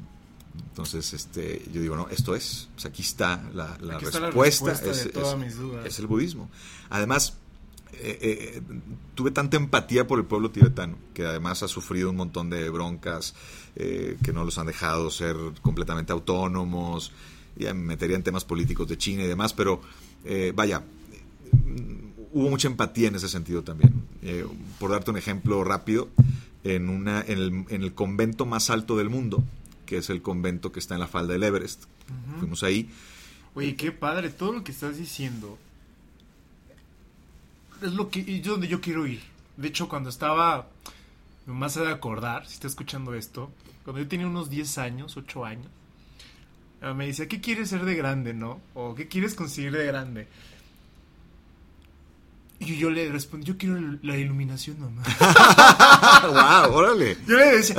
[SPEAKER 2] Entonces, este, yo digo, no, esto es, pues aquí está la, respuesta, es, el budismo. Además, eh, eh, tuve tanta empatía por el pueblo tibetano, que además ha sufrido un montón de broncas, eh, que no los han dejado ser completamente autónomos, ya me metería en temas políticos de China y demás, pero vaya, hubo mucha empatía en ese sentido también. por darte un ejemplo rápido, en, una, en el, en el convento más alto del mundo, que es el convento que está en la falda del Everest. Fuimos ahí.
[SPEAKER 1] Oye, qué padre, todo lo que estás diciendo es lo que es donde yo quiero ir. De hecho, cuando estaba, más de acordar, si está escuchando esto, cuando yo tenía unos 10 años, 8 años, eh, me decía, ¿qué quieres ser de grande, no? O ¿qué quieres conseguir de grande? Y yo le respondí, yo quiero la iluminación mamá. [LAUGHS]
[SPEAKER 2] wow, órale.
[SPEAKER 1] Yo le decía,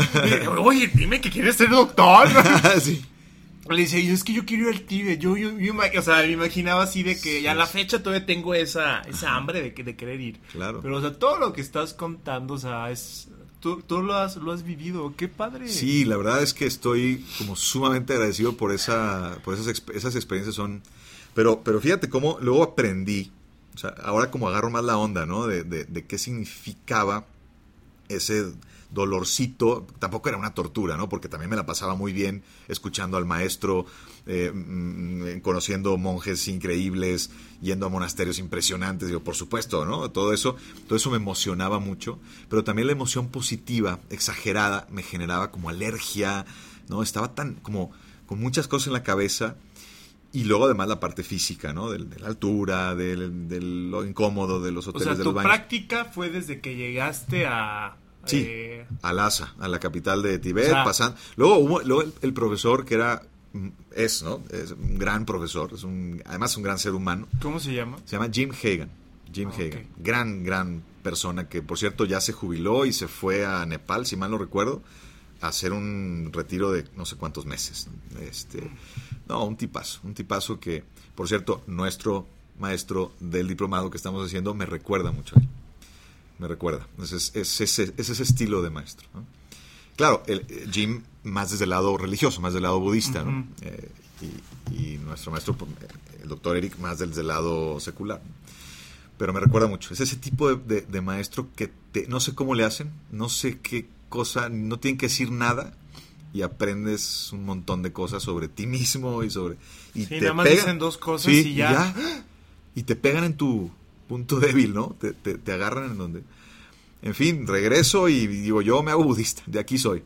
[SPEAKER 1] oye, dime que quieres ser doctor. [LAUGHS] sí. Le decía, yo es que yo quiero ir al Tíbet. Yo, yo, o sea, me imaginaba así de que ya a la fecha todavía tengo esa, esa hambre de, de querer ir.
[SPEAKER 2] Claro.
[SPEAKER 1] Pero, o sea, todo lo que estás contando, o sea, es. Tú, tú lo, has, lo has vivido, qué padre.
[SPEAKER 2] Sí, la verdad es que estoy como sumamente agradecido por, esa, por esas, esas experiencias. son Pero, pero fíjate cómo luego aprendí o sea, ahora como agarro más la onda, ¿no? De, de, qué significaba ese dolorcito, tampoco era una tortura, ¿no? Porque también me la pasaba muy bien escuchando al maestro, eh, mm, conociendo monjes increíbles, yendo a monasterios impresionantes, digo, por supuesto, ¿no? Todo eso, todo eso me emocionaba mucho, pero también la emoción positiva, exagerada, me generaba como alergia, ¿no? Estaba tan como con muchas cosas en la cabeza y luego además la parte física, ¿no? De, la altura, de, lo incómodo de los hoteles o sea, tu
[SPEAKER 1] práctica fue desde que llegaste a...
[SPEAKER 2] Sí, eh, a Lhasa, a la capital de Tibet, pasando... Luego, hubo, luego el, profesor que era... Es, ¿no? Es un gran profesor, es un, además un gran ser humano.
[SPEAKER 1] ¿Cómo se llama?
[SPEAKER 2] Se llama Jim Hagan. Jim ah, Hagan. Gran, gran persona que, por cierto, ya se jubiló y se fue a Nepal, si mal no recuerdo, a hacer un retiro de no sé cuántos meses. Este... No, un tipazo, un tipazo que, por cierto, nuestro maestro del diplomado que estamos haciendo me recuerda mucho a él. Me recuerda. Es, es, ese, estilo de maestro. Claro, el, eh, Jim más desde el lado religioso, más del lado budista, ¿no? Eh, y, nuestro maestro, pues, el doctor Eric, más desde el lado secular. Pero me recuerda mucho. Es ese tipo de, maestro que te, no sé cómo le hacen, no sé qué cosa, no tienen que decir nada, y aprendes un montón de cosas sobre ti mismo y sobre... Y
[SPEAKER 1] te nada más dicen dos cosas y, ya.
[SPEAKER 2] y te pegan en tu punto débil, ¿no? Te, te, agarran en donde... En fin, regreso y digo, yo me hago budista, de aquí soy.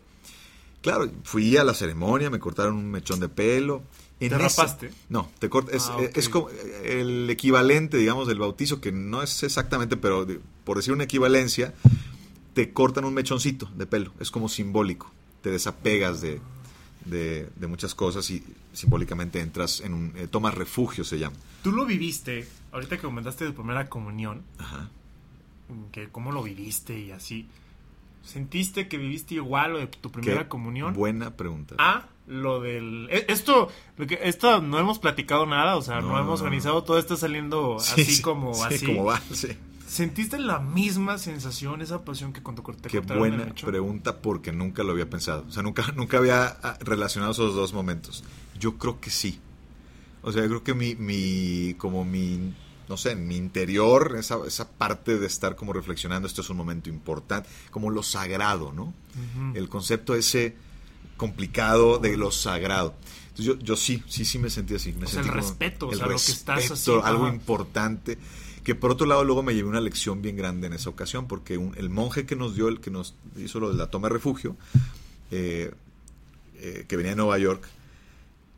[SPEAKER 2] Claro, fui a la ceremonia, me cortaron un mechón de pelo.
[SPEAKER 1] ¿Te rapaste?
[SPEAKER 2] No, te es, ah, es, como el equivalente, digamos, del bautizo, que no es exactamente, pero por decir una equivalencia, te cortan un mechoncito de pelo, es como simbólico te desapegas de, de, muchas cosas y simbólicamente entras en un... Eh, tomas refugio, se llama.
[SPEAKER 1] Tú lo viviste, ahorita que comentaste de primera comunión, Ajá. que cómo lo viviste y así. ¿Sentiste que viviste igual lo de tu primera comunión?
[SPEAKER 2] Buena pregunta.
[SPEAKER 1] Ah, lo del... E, esto, esto no hemos platicado nada, o sea, no, hemos organizado, todo está saliendo [LAUGHS] así como
[SPEAKER 2] sí,
[SPEAKER 1] así.
[SPEAKER 2] como va, sí.
[SPEAKER 1] ¿Sentiste la misma sensación, esa pasión que cuando te
[SPEAKER 2] Qué buena pregunta porque nunca lo había pensado. O sea, nunca, [LAUGHS] nunca había ah, relacionado esos dos momentos. Yo creo que sí. O sea, yo creo que mi, mi como mi no sé, en mi interior, esa, esa parte de estar como reflexionando, esto es un momento importante, como lo sagrado, ¿no? El concepto ese complicado de lo sagrado. Entonces yo, yo sí, sí, sí me sentí así. Me
[SPEAKER 1] O sea,
[SPEAKER 2] sentí
[SPEAKER 1] el respeto, o
[SPEAKER 2] el
[SPEAKER 1] sea, lo que estás haciendo,
[SPEAKER 2] algo
[SPEAKER 1] ajá.
[SPEAKER 2] importante. Que por otro lado luego me llevé una lección bien grande en esa ocasión, porque un- el monje que nos dio, el que nos hizo lo de la toma de refugio, eh, eh, que venía de Nueva York,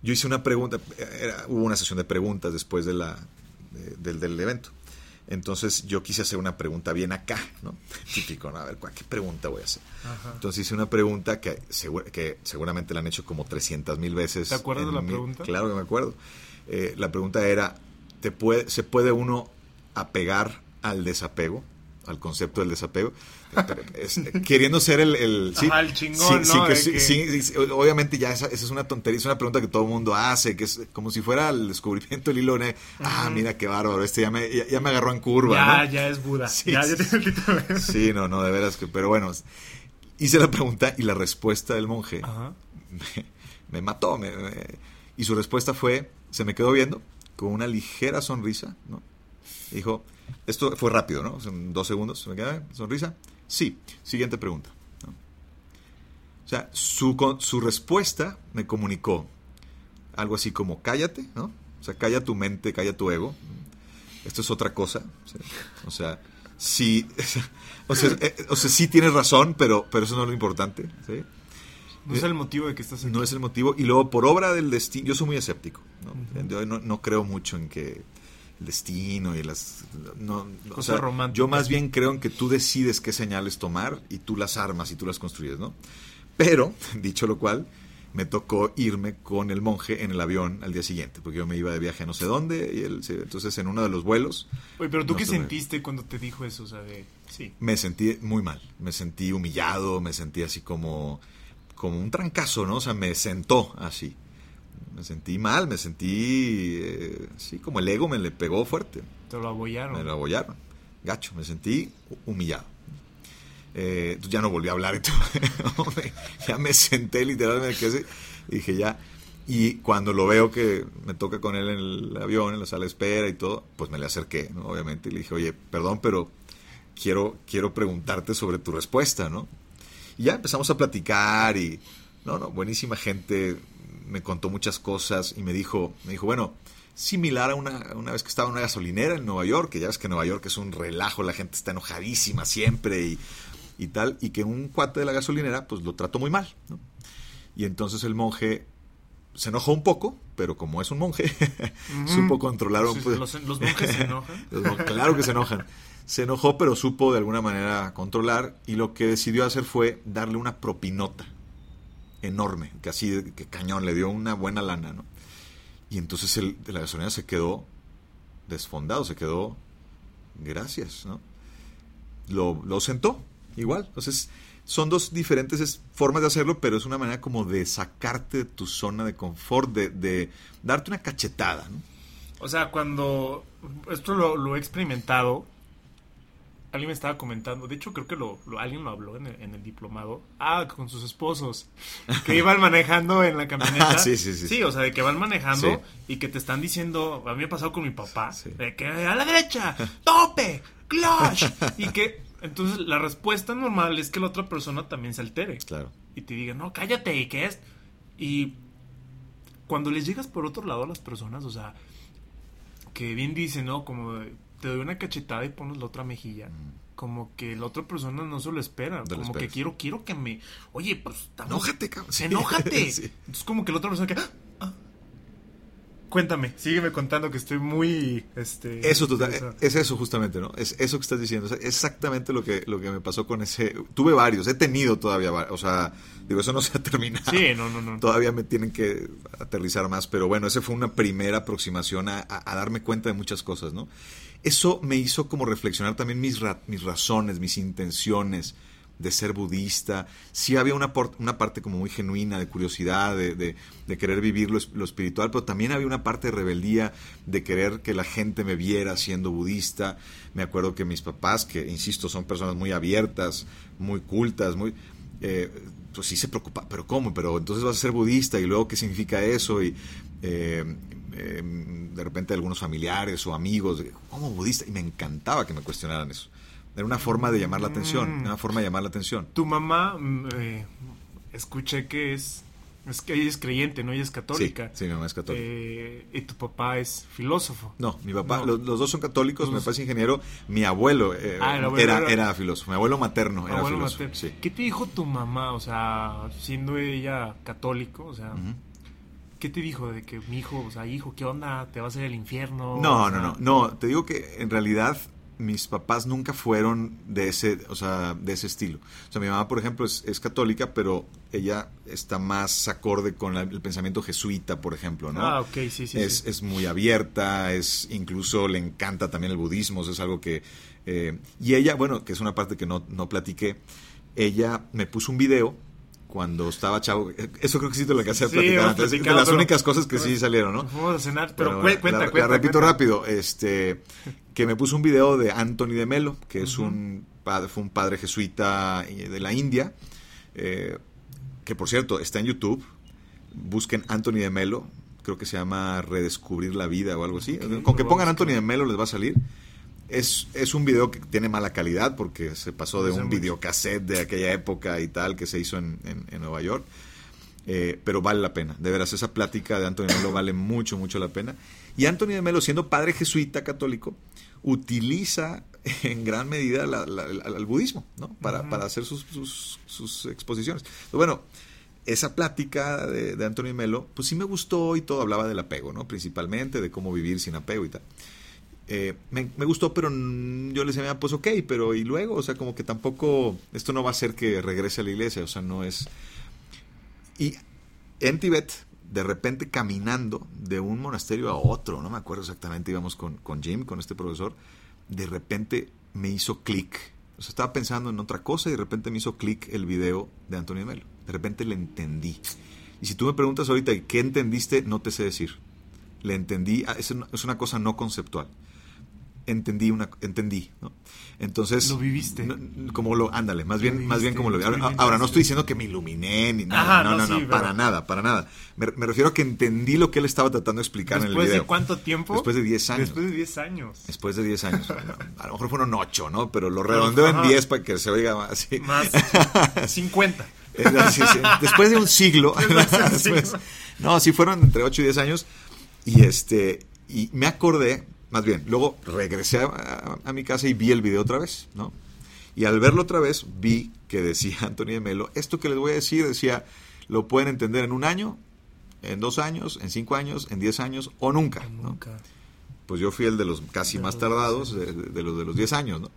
[SPEAKER 2] yo hice una pregunta, era- hubo una sesión de preguntas después de la, de- del, del evento. Entonces yo quise hacer una pregunta bien acá, ¿no? [LAUGHS] Típico, ¿no? A ver, ¿cuál- ¿qué pregunta voy a hacer?
[SPEAKER 1] Ajá.
[SPEAKER 2] Entonces hice una pregunta que, segura- que seguramente la han hecho como 300 mil veces.
[SPEAKER 1] ¿Te acuerdas de la
[SPEAKER 2] mi-
[SPEAKER 1] pregunta?
[SPEAKER 2] Claro que me acuerdo. Eh, la pregunta era, ¿te puede, ¿se puede uno apegar al desapego? Al concepto del desapego. Es- queriendo ser el... el- sí,
[SPEAKER 1] Ajá, el chingón,
[SPEAKER 2] sí,
[SPEAKER 1] ¿no?
[SPEAKER 2] sí,
[SPEAKER 1] que-
[SPEAKER 2] sí, obviamente ya esa, esa es una tontería, es una pregunta que todo el mundo hace, que es como si fuera el descubrimiento del hilo. ¿no? Ah, mira qué bárbaro, este ya me, ya, ya me agarró en curva.
[SPEAKER 1] Ya,
[SPEAKER 2] ¿no?
[SPEAKER 1] ya es Buda.
[SPEAKER 2] Sí,
[SPEAKER 1] ya, ya.
[SPEAKER 2] Sí, no, no, de veras que, pero bueno, hice la pregunta y la respuesta del monje
[SPEAKER 1] Ajá.
[SPEAKER 2] me, me mató. me- me- y su respuesta fue, se me quedó viendo con una ligera sonrisa, ¿no? Dijo, esto fue rápido, ¿no? Dos segundos, se me queda sonrisa. Sí, siguiente pregunta. ¿no? O sea, su, su respuesta me comunicó algo así como, cállate, ¿no? O sea, calla tu mente, calla tu ego. Esto es otra cosa. ¿sí? O sea, sí, [LAUGHS] o sea, eh, o sea, sí tienes razón, pero, pero eso no es lo importante. ¿sí?
[SPEAKER 1] No es el motivo de que estás aquí.
[SPEAKER 2] No es el motivo. Y luego, por obra del destino, yo soy muy escéptico. Yo no, no creo mucho en que el destino y las... No, o
[SPEAKER 1] Cosas
[SPEAKER 2] sea,
[SPEAKER 1] románticas.
[SPEAKER 2] yo más bien creo en que tú decides qué señales tomar y tú las armas y tú las construyes, ¿no? Pero, [LAUGHS] dicho lo cual, me tocó irme con el monje en el avión al día siguiente, porque yo me iba de viaje a no sé dónde, y él, entonces en uno de los vuelos
[SPEAKER 1] Oye, pero tú
[SPEAKER 2] No
[SPEAKER 1] qué sentiste cuando te dijo eso, o sea, de... Sí.
[SPEAKER 2] me sentí muy mal, me sentí humillado, me sentí así como, como un trancazo, ¿no? O sea, me sentó así. Me sentí mal, me sentí, eh, sí, como el ego me le pegó fuerte,
[SPEAKER 1] Te lo abollaron.
[SPEAKER 2] me lo abollaron, gacho, me sentí hu- humillado. Eh, ya no volví a hablar [LAUGHS] ya me senté literalmente, dije ya. Y cuando lo veo que me toca con él en el avión, en la sala de espera y todo, pues me le acerqué, ¿no? Obviamente, y le dije, oye, perdón, pero quiero, quiero preguntarte sobre tu respuesta, ¿no? Y ya empezamos a platicar y, no, no, buenísima gente, me contó muchas cosas y me dijo, me dijo, bueno, similar a una, una vez que estaba en una gasolinera en Nueva York, que ya ves que Nueva York es un relajo, la gente está enojadísima siempre y, y tal, y que un cuate de la gasolinera pues lo trató muy mal, ¿no? Y entonces el monje se enojó un poco, pero como es un monje, [LAUGHS] supo controlar un
[SPEAKER 1] los, los monjes se enojan. [LAUGHS]
[SPEAKER 2] Claro que se enojan. Se enojó, pero supo de alguna manera controlar y lo que decidió hacer fue darle una propinota enorme, que así, que cañón, le dio una buena lana, ¿no? Y entonces el la gasolina se quedó desfondado, se quedó, gracias, ¿no? Lo, lo sentó, igual. Entonces, son dos diferentes es- formas de hacerlo, pero es una manera como de sacarte de tu zona de confort, de, de darte una cachetada, ¿no?
[SPEAKER 1] O sea, cuando... Esto lo he experimentado. Alguien me estaba comentando. De hecho, creo que lo, lo- alguien lo habló en el, en el diplomado. Ah, con sus esposos. [LAUGHS] Que iban manejando en la camioneta. [LAUGHS]
[SPEAKER 2] Sí, sí, sí.
[SPEAKER 1] Sí, o sea, de que van manejando
[SPEAKER 2] Sí.
[SPEAKER 1] y que te están diciendo... A mí me ha pasado con mi papá.
[SPEAKER 2] Sí.
[SPEAKER 1] De que a la derecha, tope, clutch. [LAUGHS] y que... Entonces, la respuesta normal es que la otra persona también se altere.
[SPEAKER 2] Claro.
[SPEAKER 1] y te digan, no, cállate, ¿y qué es? Y cuando les llegas por otro lado a las personas, o sea, que bien dice, ¿no? Como de, te doy una cachetada y pones la otra mejilla. Como que la otra persona no se lo espera.
[SPEAKER 2] Mm. Lo
[SPEAKER 1] como que quiero, quiero que me. Oye, pues. estamos-
[SPEAKER 2] Enójate, cabrón. Sí.
[SPEAKER 1] Enójate. [LAUGHS]
[SPEAKER 2] Sí.
[SPEAKER 1] Entonces, como que la otra persona que. "Ah". Cuéntame, sígueme contando que estoy muy. Este,
[SPEAKER 2] Eso total, es eso justamente, ¿no? Es eso que estás diciendo, sea, exactamente lo que lo que me pasó con ese tuve varios, he tenido todavía, o sea, digo, eso no se ha terminado.
[SPEAKER 1] Sí, no, no, no.
[SPEAKER 2] Todavía me tienen que aterrizar más, pero bueno, esa fue una primera aproximación a, a- a darme cuenta de muchas cosas, ¿no? Eso me hizo como reflexionar también mis, ra- mis razones, mis intenciones de ser budista. Sí había una, una parte como muy genuina de curiosidad, de, de- querer vivir lo, lo espiritual, pero también había una parte de rebeldía, de querer que la gente me viera siendo budista. Me acuerdo que mis papás, que insisto, son personas muy abiertas, muy cultas, muy... eh, pues sí se preocupa, pero ¿cómo? Pero entonces vas a ser budista y luego qué significa eso y eh, eh, de repente algunos familiares o amigos, ¿cómo budista? Y me encantaba que me cuestionaran eso. Era una forma de llamar la atención,
[SPEAKER 1] Mm.
[SPEAKER 2] una forma de llamar la atención.
[SPEAKER 1] Tu mamá, mm, eh, escuché que es, es que ella es creyente, ¿no? Ella es católica.
[SPEAKER 2] Sí, sí, mi mamá es católica.
[SPEAKER 1] Eh, y tu papá es filósofo.
[SPEAKER 2] No, mi papá,
[SPEAKER 1] No.
[SPEAKER 2] Los, los dos son católicos, mi papá es ingeniero, mi abuelo, eh,
[SPEAKER 1] Ah, abuelo
[SPEAKER 2] era,
[SPEAKER 1] era-
[SPEAKER 2] era filósofo, mi abuelo materno era
[SPEAKER 1] Abuelo
[SPEAKER 2] filósofo.
[SPEAKER 1] materno.
[SPEAKER 2] Sí.
[SPEAKER 1] ¿Qué te dijo tu mamá? O sea, siendo ella católico, o sea. ¿Qué te dijo de que mi hijo, o sea, hijo, ¿qué onda? ¿Te vas a ir al infierno?
[SPEAKER 2] No,
[SPEAKER 1] O
[SPEAKER 2] no,
[SPEAKER 1] sea,
[SPEAKER 2] no, no, te digo que en realidad mis papás nunca fueron de ese, o sea, de ese estilo. O sea, mi mamá, por ejemplo, es, es católica, pero ella está más acorde con la- el pensamiento jesuita, por ejemplo, ¿no?
[SPEAKER 1] Ah, ok, sí, sí.
[SPEAKER 2] es,
[SPEAKER 1] sí.
[SPEAKER 2] es muy abierta, es incluso le encanta también el budismo, o sea, es algo que... eh, y ella, bueno, que es una parte que no, no platiqué, ella me puso un video cuando estaba chavo, eh, eso creo que sí te lo alcancé a platicar antes, de las
[SPEAKER 1] pero-
[SPEAKER 2] únicas cosas que sí salieron, ¿no?
[SPEAKER 1] Fuimos a cenar, pero,
[SPEAKER 2] Pero
[SPEAKER 1] cue- cuenta,
[SPEAKER 2] la,
[SPEAKER 1] cuenta.
[SPEAKER 2] la repito
[SPEAKER 1] cuenta.
[SPEAKER 2] rápido, este, que me puso un video de Anthony de Melo, que es un padre, fue un padre jesuita eh, de la India, eh, que por cierto está en YouTube. Busquen Anthony de Melo, creo que se llama Redescubrir la vida o algo así. Con que pongan
[SPEAKER 1] vamos
[SPEAKER 2] Anthony de. Melo les va a salir. Es, es un video que tiene mala calidad porque se pasó de un
[SPEAKER 1] mucho.
[SPEAKER 2] videocassette de aquella época y tal que se hizo en, en- en Nueva York. Eh, pero vale la pena. De veras, esa plática de Antonio de Melo vale mucho, mucho la pena. Y Antonio de Melo, siendo padre jesuita católico, utiliza en gran medida la- el budismo ¿no? para, para hacer sus, sus- sus exposiciones. Pero bueno, esa plática de, de Antonio de Melo, pues sí me gustó y todo hablaba del apego, ¿no? Principalmente de cómo vivir sin apego y tal. Eh, me, me gustó, pero yo le decía, "Ah, pues ok, pero y luego, o sea, como que tampoco, esto no va a hacer que regrese a la iglesia, o sea, no es... Y en Tibet, de repente caminando de un monasterio a otro, no me acuerdo exactamente, íbamos con, con Jim, con este profesor, de repente me hizo clic. O sea, estaba pensando en otra cosa y de repente me hizo clic el video de Antonio Melo. De repente le entendí. Y si tú me preguntas ahorita, ¿qué entendiste? No te sé decir. Le entendí, ah, es es una cosa no conceptual. Entendí una, entendí, ¿no? Entonces,
[SPEAKER 1] Lo viviste.
[SPEAKER 2] como lo, ándale, más bien, más bien como lo vi. Ahora, no estoy diciendo que me iluminé ni nada,
[SPEAKER 1] Ajá,
[SPEAKER 2] no,
[SPEAKER 1] no,
[SPEAKER 2] no,
[SPEAKER 1] sí,
[SPEAKER 2] para nada, para nada. Me, me refiero a que entendí lo que él estaba tratando de explicar en el
[SPEAKER 1] ¿Después
[SPEAKER 2] video.
[SPEAKER 1] de cuánto tiempo?
[SPEAKER 2] Después de 10 años.
[SPEAKER 1] Después de 10 años.
[SPEAKER 2] Después de 10 años. A lo mejor fueron 8, ¿no? Pero lo redondeo en
[SPEAKER 1] Ajá.
[SPEAKER 2] 10 para que se oiga más así.
[SPEAKER 1] Más [LAUGHS] 50.
[SPEAKER 2] Eh, sí, sí. Después de un. [LAUGHS]
[SPEAKER 1] Después [LAUGHS]
[SPEAKER 2] Después-
[SPEAKER 1] siglo.
[SPEAKER 2] no, sí fueron entre 8 y 10 años. Y este y me acordé, más bien, luego regresé a, a- a mi casa y vi el video otra vez, ¿no? Y al verlo otra vez, vi que decía [LAUGHS] Antonio de Melo, esto que les voy a decir, decía, lo pueden entender en un año, en dos años, en cinco años, en diez años o nunca, ¿no?
[SPEAKER 1] Nunca.
[SPEAKER 2] Pues yo fui el de los casi
[SPEAKER 1] De
[SPEAKER 2] más
[SPEAKER 1] los
[SPEAKER 2] tardados, de, de- los de los 10 años, ¿no?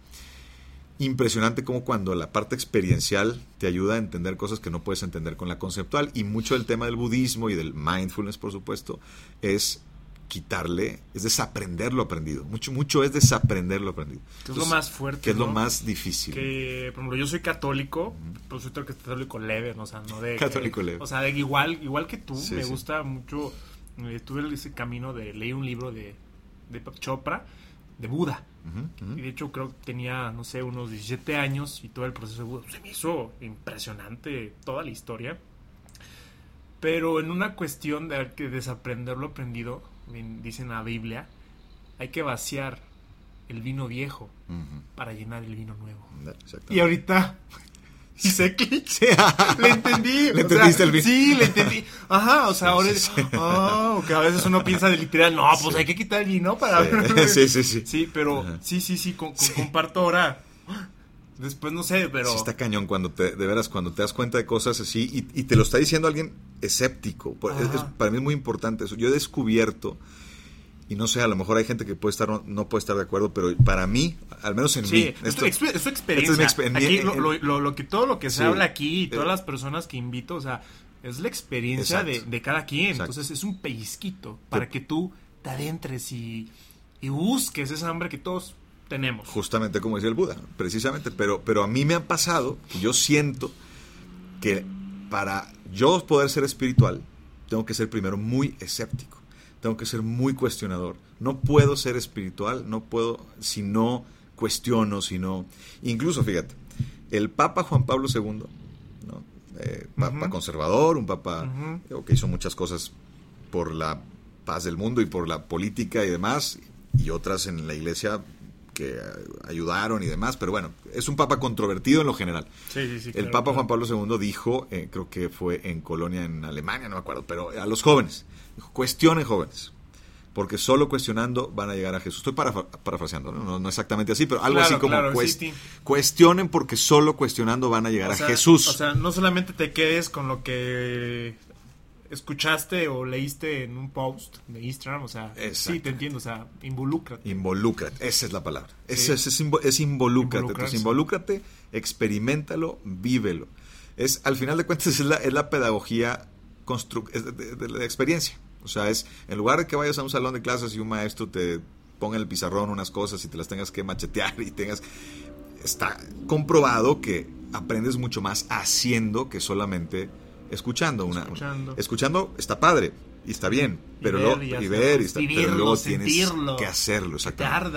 [SPEAKER 2] Impresionante como cuando la parte experiencial te ayuda a entender cosas que no puedes entender con la conceptual. Y mucho del tema del budismo y del mindfulness, por supuesto, es quitarle, es desaprender lo aprendido. Mucho, mucho es desaprender lo aprendido.
[SPEAKER 1] Que es lo más fuerte.
[SPEAKER 2] Que es lo más difícil.
[SPEAKER 1] Que, por ejemplo, yo soy católico, pues soy católico leve, ¿no? o sea, no de...
[SPEAKER 2] Católico
[SPEAKER 1] que-
[SPEAKER 2] leve.
[SPEAKER 1] O sea, de igual, igual que tú,
[SPEAKER 2] Sí,
[SPEAKER 1] me
[SPEAKER 2] sí.
[SPEAKER 1] gusta mucho, eh, tuve ese camino de leer un libro de, de Chopra, de Buda. Y de hecho creo que tenía, no sé, unos 17 años y todo el proceso de Buda. Se me hizo impresionante toda la historia. Pero en una cuestión de que desaprender lo aprendido, en- dice en la Biblia, hay que vaciar el vino viejo
[SPEAKER 2] Ujú.
[SPEAKER 1] para llenar el vino nuevo. Y ahorita hice clic.
[SPEAKER 2] Sí.
[SPEAKER 1] Le entendí.
[SPEAKER 2] Le
[SPEAKER 1] o sea,
[SPEAKER 2] entendiste el vino.
[SPEAKER 1] Sí, le entendí. Ajá, o sea, ahora
[SPEAKER 2] sí,
[SPEAKER 1] es.
[SPEAKER 2] sí.
[SPEAKER 1] Ah, que a veces uno piensa de literal, no, pues hay que quitar el vino para. [LAUGHS]
[SPEAKER 2] Sí, sí, sí.
[SPEAKER 1] Sí, pero
[SPEAKER 2] Ajá.
[SPEAKER 1] sí, sí, sí, con- con- comparto ahora. Después no sé, pero.
[SPEAKER 2] Sí está cañón cuando te, de veras, cuando te das cuenta de cosas así y, y te lo está diciendo alguien escéptico. Es- es- para mí es muy importante eso. Yo he descubierto, y no sé, a lo mejor hay gente que puede estar, no, no puede estar de acuerdo, pero para mí, al menos en
[SPEAKER 1] Sí,
[SPEAKER 2] mí,
[SPEAKER 1] es,
[SPEAKER 2] esto-
[SPEAKER 1] es tu experiencia.
[SPEAKER 2] es mi exper-
[SPEAKER 1] Aquí
[SPEAKER 2] en-
[SPEAKER 1] lo,
[SPEAKER 2] en-
[SPEAKER 1] lo- lo- lo que, todo lo que se
[SPEAKER 2] Sí.
[SPEAKER 1] habla aquí y todas
[SPEAKER 2] Eh,
[SPEAKER 1] las personas que invito, o sea, es la experiencia de, de cada quien.
[SPEAKER 2] Exacto.
[SPEAKER 1] Entonces es un pellizquito para que tú te adentres y, y busques esa hambre que todos tenemos.
[SPEAKER 2] justamente como decía el Buda, precisamente, pero, pero a mí me ha pasado yo siento que para yo poder ser espiritual, tengo que ser primero muy escéptico, tengo que ser muy cuestionador. No puedo ser espiritual, no puedo si no cuestiono, si no... Incluso, fíjate, el Papa Juan Pablo II, ¿no? Eh, papa conservador, un papa que hizo muchas cosas por la paz del mundo y por la política y demás, y otras en la iglesia que ayudaron y demás, pero bueno, es un papa controvertido en lo general. el Papa Juan Pablo II dijo, eh, creo que fue en Colonia, en Alemania, no me acuerdo, pero a los jóvenes, dijo, cuestionen jóvenes, porque solo cuestionando van a llegar a Jesús. Estoy parafraseando, ¿no? ¿no? exactamente así, pero algo así como cuestionen porque solo cuestionando van a llegar a Jesús.
[SPEAKER 1] O sea, no solamente te quedes con lo que escuchaste o leíste en un post de Instagram, o sea, sí, te entiendo, o sea, involúcrate.
[SPEAKER 2] Involúcrate, esa es la palabra. Es, es, es, es involúcrate. Entonces, involúcrate, experimentalo, vívelo. Es, al final de cuentas, es la, es la pedagogía de, la experiencia. O sea, es, en lugar de que vayas a un salón de clases y un maestro te ponga en el pizarrón unas cosas y te las tengas que machetear y tengas... Está comprobado que aprendes mucho más haciendo que solamente escuchando una escuchando, está padre y está bien pero y ver y pero luego tienes que hacerlo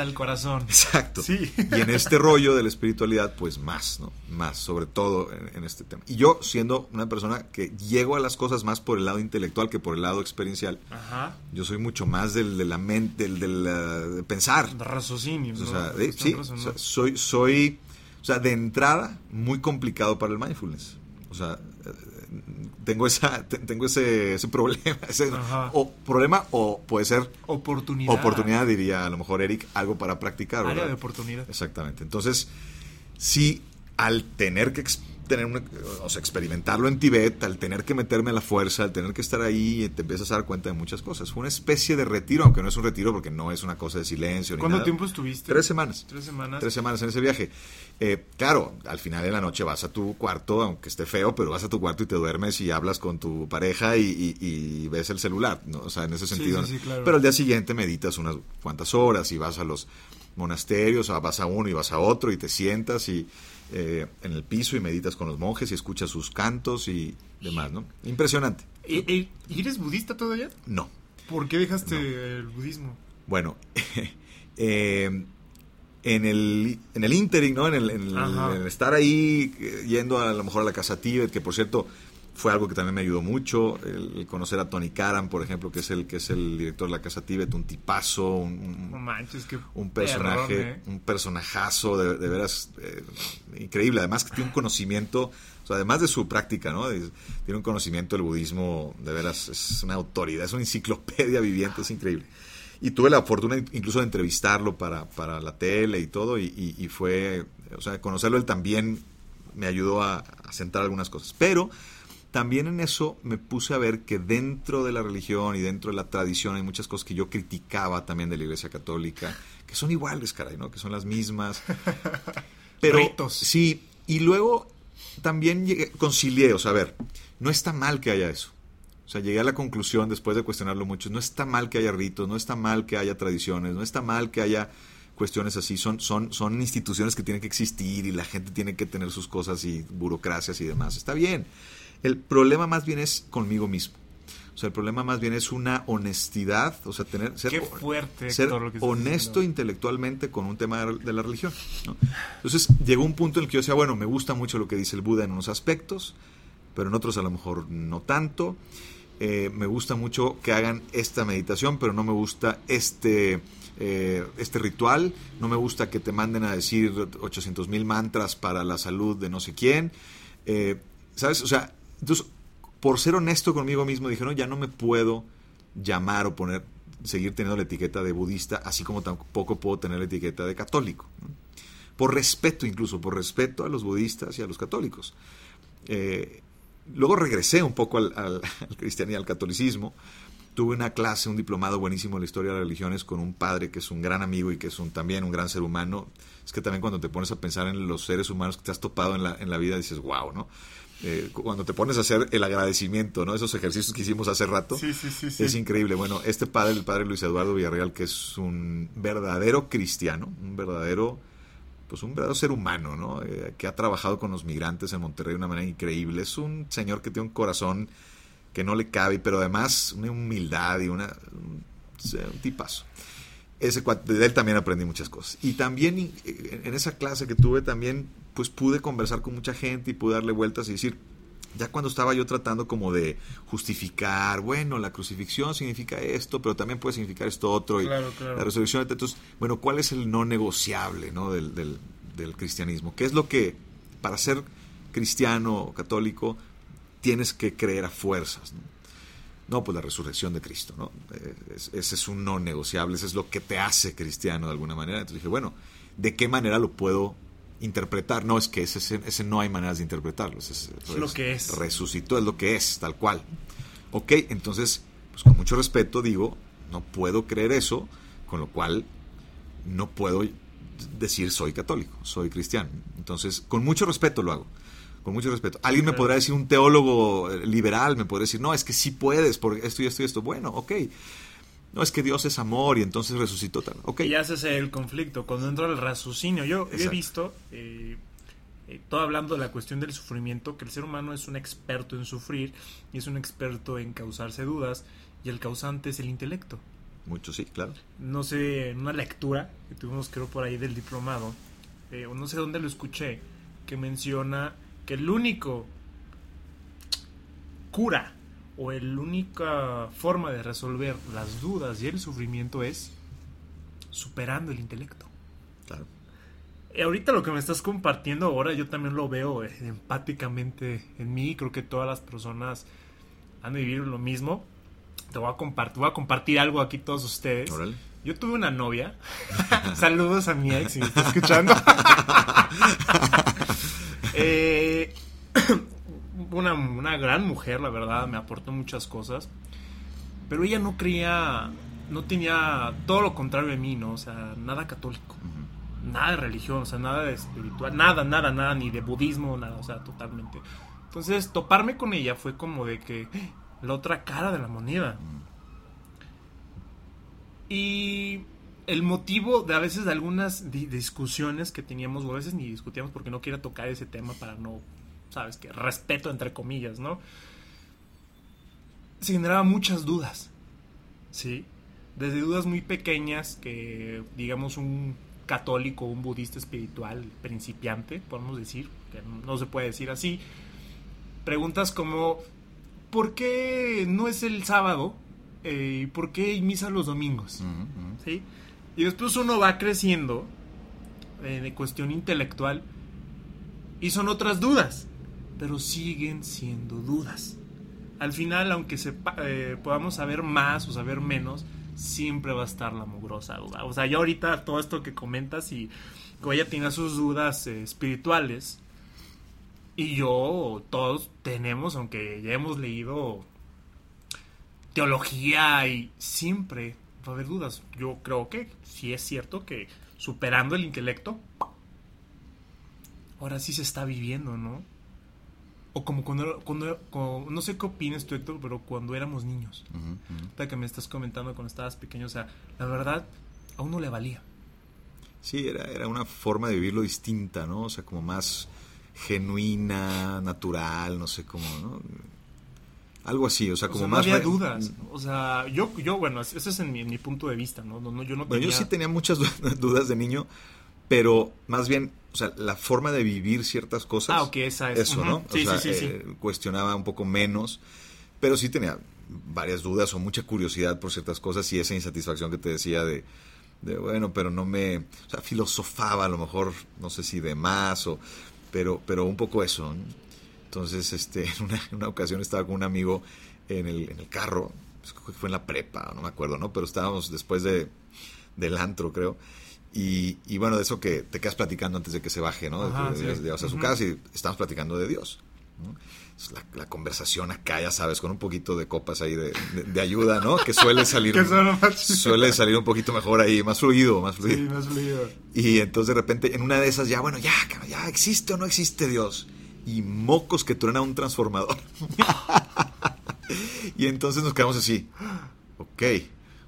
[SPEAKER 1] el corazón.
[SPEAKER 2] Exacto. Y en este rollo de la espiritualidad pues más no más sobre todo en, este tema. Y yo siendo una persona que llego a las cosas más por el lado intelectual que por el lado experiencial yo soy mucho más del de la mente del, del de pensar.
[SPEAKER 1] Raciocinio o sea,
[SPEAKER 2] sí soy soy o sea de entrada muy complicado para el mindfulness. O sea tengo esa tengo ese, ese problema o problema o puede ser
[SPEAKER 1] oportunidad.
[SPEAKER 2] oportunidad diría a lo mejor Eric algo para practicar
[SPEAKER 1] área de oportunidad.
[SPEAKER 2] Exactamente. Entonces sí al tener que tener o sea, experimentarlo en Tibet, al tener que meterme a la fuerza, al tener que estar ahí, te empiezas a dar cuenta de muchas cosas. Fue una especie de retiro, aunque no es un retiro porque no es una cosa de silencio.
[SPEAKER 1] ¿Cuánto tiempo estuviste?
[SPEAKER 2] Tres semanas.
[SPEAKER 1] Tres semanas.
[SPEAKER 2] Tres semanas en ese viaje. Eh, claro, al final de la noche vas a tu cuarto, aunque esté feo, pero vas a tu cuarto y te duermes y hablas con tu pareja y, ves el celular, ¿no? O sea, en ese sentido. Pero al día siguiente meditas unas cuantas horas y vas a los monasterios, o vas a uno y vas a otro y te sientas y eh, en el piso y meditas con los monjes y escuchas sus cantos y demás, ¿no? Impresionante.
[SPEAKER 1] ¿Y, eres budista todavía?
[SPEAKER 2] No.
[SPEAKER 1] ¿Por qué dejaste el budismo?
[SPEAKER 2] Bueno, [LAUGHS] eh, en el, en el interim, ¿no? En el, estar ahí, eh, yendo a, lo mejor a la casa Tíbet, que por cierto fue algo que también me ayudó mucho, el, conocer a Tony Karam, por ejemplo, que es el que es el director de la Casa Tíbet, un tipazo, un, un personaje, ¿eh? un personajazo de, veras eh, increíble, además que tiene un conocimiento, o sea, además de su práctica, ¿no? tiene un conocimiento del budismo, de veras es una autoridad, es una enciclopedia viviente, es increíble. Y tuve la fortuna incluso de entrevistarlo para, para la tele y todo, y, fue, o sea, conocerlo él también me ayudó a, a sentar algunas cosas. Pero también en eso me puse a ver que dentro de la religión y dentro de la tradición hay muchas cosas que yo criticaba también de la Iglesia Católica, que son iguales, caray, ¿no? Que son las mismas. [LAUGHS] Pero sí, y luego también llegué, concilié, o sea, a ver, no está mal que haya eso. O sea, llegué a la conclusión después de cuestionarlo mucho, no está mal que haya ritos, no está mal que haya tradiciones, no está mal que haya cuestiones así, son, son, son instituciones que tienen que existir y la gente tiene que tener sus cosas y burocracias y demás. Está bien. El problema más bien es conmigo mismo. O sea, el problema más bien es una honestidad, o sea, tener ser,
[SPEAKER 1] fuerte,
[SPEAKER 2] ser honesto intelectualmente con un tema de la religión. Entonces llegó un punto en el que yo decía, bueno, me gusta mucho lo que dice el Buda en unos aspectos, pero en otros a lo mejor no tanto. Eh, me gusta mucho que hagan esta meditación, pero no me gusta este, eh, este ritual. No me gusta que te manden a decir 800 mil mantras para la salud de no sé quién. Eh, ¿Sabes? O sea, entonces, por ser honesto conmigo mismo, dije, no, ya no me puedo llamar o poner, seguir teniendo la etiqueta de budista, así como tampoco puedo tener la etiqueta de católico. Por respeto incluso, por respeto a los budistas y a los católicos. Eh, luego regresé un poco al, al, [LAUGHS] cristianismo y al catolicismo. Tuve una clase, un diplomado buenísimo en la historia de las religiones con un padre que es un gran amigo y que es también un gran ser humano. Es que también cuando te pones a pensar en los seres humanos que te has topado en la, en la vida, dices, wow, ¿no? Eh, cuando te pones a hacer el agradecimiento, ¿no? Esos ejercicios que hicimos hace rato. es increíble. Bueno, este padre, el padre Luis Eduardo Villarreal, que es un verdadero cristiano, un verdadero, pues un verdadero ser humano, ¿no? Eh, que ha trabajado con los migrantes en Monterrey de una manera increíble. Es un señor que tiene un corazón que no le cabe, pero además una humildad y una, un, un tipazo ese de él también aprendí muchas cosas. Y también en esa clase que tuve también pues pude conversar con mucha gente y pude darle vueltas y decir, Ya cuando estaba yo tratando como de justificar, bueno, la crucifixión significa esto, pero también puede significar esto otro, y
[SPEAKER 1] Claro, claro.
[SPEAKER 2] la resurrección, entonces, bueno, ¿cuál es el no negociable ¿no? Del, del- del cristianismo? ¿Qué es lo que, para ser cristiano o católico, tienes que creer a fuerzas? ¿no? No, pues la resurrección de Cristo, ¿no? Eh, es- ese es un no negociable, ese es lo que te hace cristiano de alguna manera. Entonces dije, bueno, ¿de qué manera lo puedo interpretar? No, es que ese, ese, no hay maneras de interpretarlo. ese Es,
[SPEAKER 1] lo que es.
[SPEAKER 2] Resucitó, es lo que es, tal cual. Ok, entonces, pues con mucho respeto digo, no puedo creer eso, con lo cual no puedo decir soy católico, soy cristiano. Entonces, con mucho respeto lo hago. Con mucho respeto. Alguien me podrá decir, un teólogo eh, liberal me podrá decir, no, es que sí puedes, por esto y esto y esto. Bueno, ok. No, es que Dios es amor y entonces resucitó tal. Ok.
[SPEAKER 1] Y haces el conflicto, cuando entra el raciocinio. Yo he visto, eh, eh, todo hablando de la cuestión del sufrimiento, que el ser humano es un experto en sufrir y es un experto en causarse dudas, y el causante es el intelecto.
[SPEAKER 2] Mucho sí, claro.
[SPEAKER 1] No sé, en una lectura que tuvimos creo por ahí del diplomado, eh, o no sé dónde lo escuché, que menciona que el único cura o la única forma de resolver las dudas y el sufrimiento es superando el intelecto.
[SPEAKER 2] Claro.
[SPEAKER 1] Eh, ahorita lo que me estás compartiendo ahora yo también lo veo eh, empáticamente en mí, creo que todas las personas han vivir lo mismo. Te voy a compartir, voy a compartir algo aquí todos ustedes.
[SPEAKER 2] Órale.
[SPEAKER 1] Yo tuve una novia. [LAUGHS] Saludos a mi ex si me está escuchando. [LAUGHS] Eh, una, una gran mujer, la verdad, me aportó muchas cosas. Pero ella no creía, no tenía todo lo contrario de mí, ¿no? O sea, nada católico. Nada de religión, o sea, nada de espiritual, nada, nada, nada, ni de budismo, nada, o sea, totalmente. Entonces, toparme con ella fue como de que [GASPS] la otra cara de la moneda. Y el motivo de a veces de algunas di- discusiones que teníamos, o a veces ni discutíamos porque no quería tocar ese tema para no, sabes, que respeto entre comillas, ¿no? Se generaba muchas dudas, ¿sí? Desde dudas muy pequeñas que, digamos, un católico, un budista espiritual principiante, podemos decir, que no se puede decir así, preguntas como, ¿por qué no es el sábado? Eh, ¿Y por qué hay misa los domingos? ¿sí? Y después uno va creciendo eh, de cuestión intelectual y son otras dudas, pero siguen siendo dudas. Al final, aunque sepa- eh, podamos saber más o saber menos, siempre va a estar la mugrosa duda. O sea, ya ahorita todo esto que comentas y ella tiene sus dudas eh, espirituales y yo, todos tenemos, aunque ya hemos leído teología y siempre va a haber dudas. Yo creo que sí es cierto que superando el intelecto, ahora sí se está viviendo, ¿no? O como cuando, cuando, cuando- no sé qué opinas tú, Héctor, pero cuando éramos niños, ahorita que me estás comentando cuando estabas pequeño, o sea, la verdad, a uno le valía.
[SPEAKER 2] Sí, era, era una forma de vivirlo distinta, ¿no? O sea, como más genuina, natural, no sé cómo, ¿no? Algo así, o sea,
[SPEAKER 1] O
[SPEAKER 2] como
[SPEAKER 1] sea, no
[SPEAKER 2] más...
[SPEAKER 1] había dudas. O sea, yo, yo bueno, ese es en mi, en mi punto de vista, ¿no? no, no yo no
[SPEAKER 2] Bueno, yo sí tenía muchas du- [LAUGHS] dudas de niño, pero más bien, sea, la forma de vivir ciertas cosas...
[SPEAKER 1] Ah, ok, esa es.
[SPEAKER 2] Eso. ¿no?
[SPEAKER 1] Sí,
[SPEAKER 2] o sea,
[SPEAKER 1] sí, sí, sí.
[SPEAKER 2] eh, cuestionaba un poco menos, pero sí tenía varias dudas o mucha curiosidad por ciertas cosas y esa insatisfacción que te decía de, de bueno, pero no me... O sea, filosofaba a lo mejor, no sé si de más, o, pero, pero un poco eso. ¿no? Entonces, este, [LAUGHS] en una, en una ocasión estaba con un amigo en el, en el carro, pues, fue en la prepa, no me acuerdo, ¿no? Pero estábamos después de, del antro, creo. Y, y bueno, de eso que te quedas platicando antes de que se baje, ¿no?
[SPEAKER 1] Ajá,
[SPEAKER 2] De-
[SPEAKER 1] sí.
[SPEAKER 2] A su casa y estamos platicando de Dios. La, la conversación acá, ya sabes, con un poquito de copas ahí de, de- ayuda, ¿no? Que suele salir, [LAUGHS]
[SPEAKER 1] Que
[SPEAKER 2] suele salir un poquito mejor ahí, más fluido, más
[SPEAKER 1] Sí,
[SPEAKER 2] fluido.
[SPEAKER 1] más fluido.
[SPEAKER 2] Y entonces de repente, en una de esas, ya, bueno, ya, ya, ¿existe o no existe Dios? Y mocos que truena un transformador. [LAUGHS] y entonces nos quedamos así. Ok,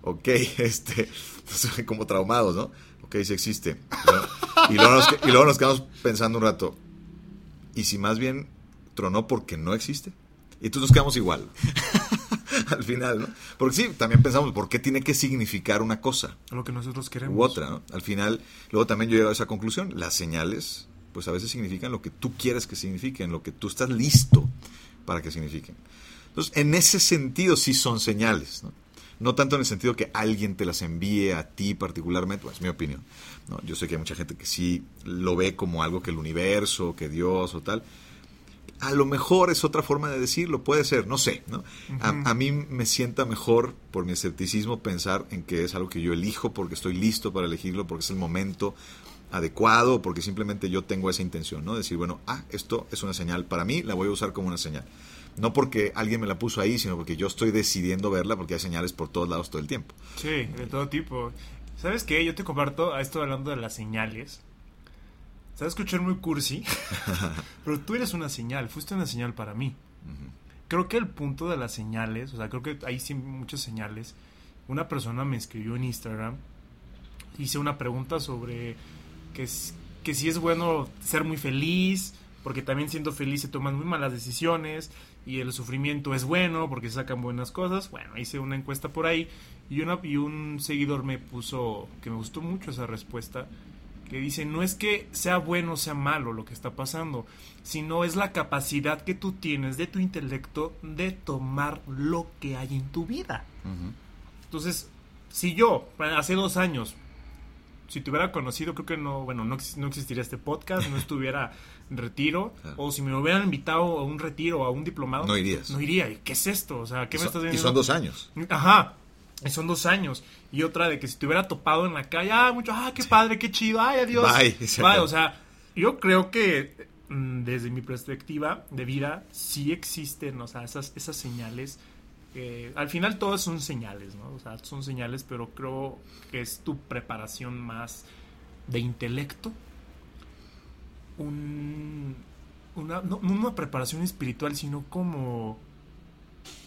[SPEAKER 2] ok, [LAUGHS] este, como traumados, ¿no? Ok, sí existe. Y, luego nos, y luego nos quedamos pensando un rato. ¿Y si más bien tronó porque no existe? Y entonces nos quedamos igual. [LAUGHS] Al final, ¿no? Porque sí, también pensamos, ¿por qué tiene que significar una cosa?
[SPEAKER 1] Lo que nosotros queremos.
[SPEAKER 2] u otra, ¿no? Al final, luego también yo he llegado a esa conclusión. Las señales, pues a veces significan lo que tú quieres que signifiquen, lo que tú estás listo para que signifiquen. Entonces, en ese sentido sí son señales, ¿no? No tanto en el sentido que alguien te las envíe a ti particularmente, pues, es mi opinión. ¿no? Yo sé que hay mucha gente que sí lo ve como algo que el universo, que Dios o tal. A lo mejor es otra forma de decirlo, puede ser, no sé. ¿no? a, a, mí me sienta mejor por mi escepticismo pensar en que es algo que yo elijo porque estoy listo para elegirlo, porque es el momento adecuado, porque simplemente yo tengo esa intención, ¿no? Decir, bueno, ah, esto es una señal para mí, la voy a usar como una señal. No porque alguien me la puso ahí, sino porque yo estoy decidiendo verla porque hay señales por todos lados todo el tiempo.
[SPEAKER 1] Sí, de todo tipo. ¿Sabes qué? Yo te comparto a esto hablando de las señales. Se va a escuchar muy cursi, [LAUGHS] pero tú eres una señal, fuiste una señal para mí. Uh -huh. Creo que el punto de las señales, o sea, creo que hay muchas señales. Una persona me escribió en Instagram, hice una pregunta sobre que, que si es bueno ser muy feliz, porque también siendo feliz se toman muy malas decisiones y el sufrimiento es bueno porque se sacan buenas cosas. Bueno, hice una encuesta por ahí y, una, y un seguidor me puso que me gustó mucho esa respuesta que dice no es que sea bueno o sea malo lo que está pasando, sino es la capacidad que tú tienes de tu intelecto de tomar lo que hay en tu vida. Uh -huh. Entonces, si yo hace dos años si te hubiera conocido, creo que no, bueno, no, no existiría este podcast, no [LAUGHS] estuviera en retiro, claro. o si me hubieran invitado a un retiro a un diplomado,
[SPEAKER 2] no irías.
[SPEAKER 1] No iría. ¿Qué es esto? O sea, ¿qué
[SPEAKER 2] y
[SPEAKER 1] me
[SPEAKER 2] son,
[SPEAKER 1] estás diciendo?
[SPEAKER 2] Y son dos años.
[SPEAKER 1] Ajá. Y son dos años. Y otra de que si te hubiera topado en la calle, ah, mucho, ah, qué padre, qué chido, ay, adiós.
[SPEAKER 2] Bye.
[SPEAKER 1] Bye. O sea, yo creo que mm, desde mi perspectiva de vida, sí existen, o sea, esas, esas señales al final todas son señales, ¿no? O sea, son señales, pero creo que es tu preparación más de intelecto, un, una, no, una preparación espiritual, sino como,